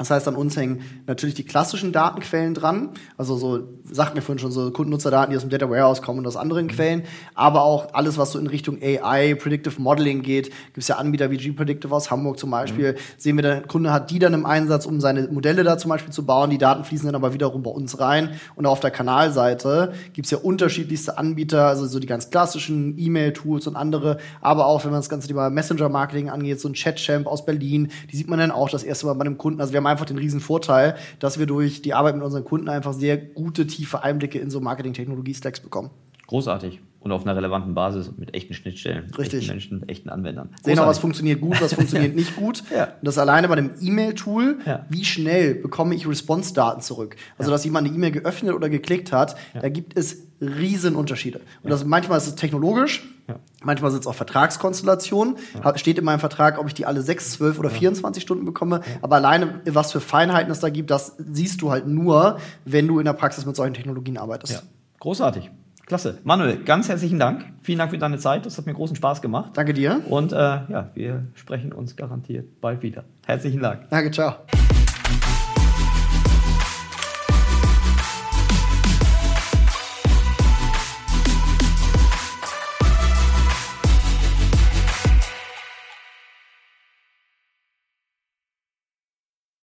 Das heißt, an uns hängen natürlich die klassischen Datenquellen dran. Also so, sagt mir vorhin schon, so Kundennutzerdaten, die aus dem Data Warehouse kommen und aus anderen Quellen. Aber auch alles, was so in Richtung AI, Predictive Modeling geht. Gibt es ja Anbieter wie G-Predictive aus Hamburg zum Beispiel. Mhm. Sehen wir, der Kunde hat die dann im Einsatz, um seine Modelle da zum Beispiel zu bauen. Die Daten fließen dann aber wiederum bei uns rein. Und auf der Kanalseite gibt es ja unterschiedlichste Anbieter, also so die ganz klassischen E-Mail-Tools und andere. Aber auch, wenn man das ganze Thema Messenger-Marketing angeht, so ein Chat-Champ aus Berlin, die sieht man dann auch das erste Mal bei einem Kunden. Also wir haben einfach den riesen Vorteil, dass wir durch die Arbeit mit unseren Kunden einfach sehr gute, tiefe Einblicke in so Marketing-Technologie-Stacks bekommen. Großartig. Und auf einer relevanten Basis mit echten Schnittstellen, Richtig. echten Menschen, echten Anwendern. Großartig. Sehen auch, was funktioniert gut, was funktioniert (laughs) nicht gut. Ja. Und das alleine bei dem E-Mail-Tool, ja. wie schnell bekomme ich Response-Daten zurück? Also, ja. dass jemand eine E-Mail geöffnet oder geklickt hat, da gibt es Riesenunterschiede. Und das, manchmal ist es technologisch, manchmal sind es auch Vertragskonstellationen. Steht in meinem Vertrag, ob ich die alle 6, 12 oder 24 Stunden bekomme. Aber alleine, was für Feinheiten es da gibt, das siehst du halt nur, wenn du in der Praxis mit solchen Technologien arbeitest. Großartig. Klasse. Manuel, ganz herzlichen Dank. Vielen Dank für deine Zeit. Das hat mir großen Spaß gemacht. Danke dir. Und äh, ja, wir sprechen uns garantiert bald wieder. Herzlichen Dank. Danke, ciao.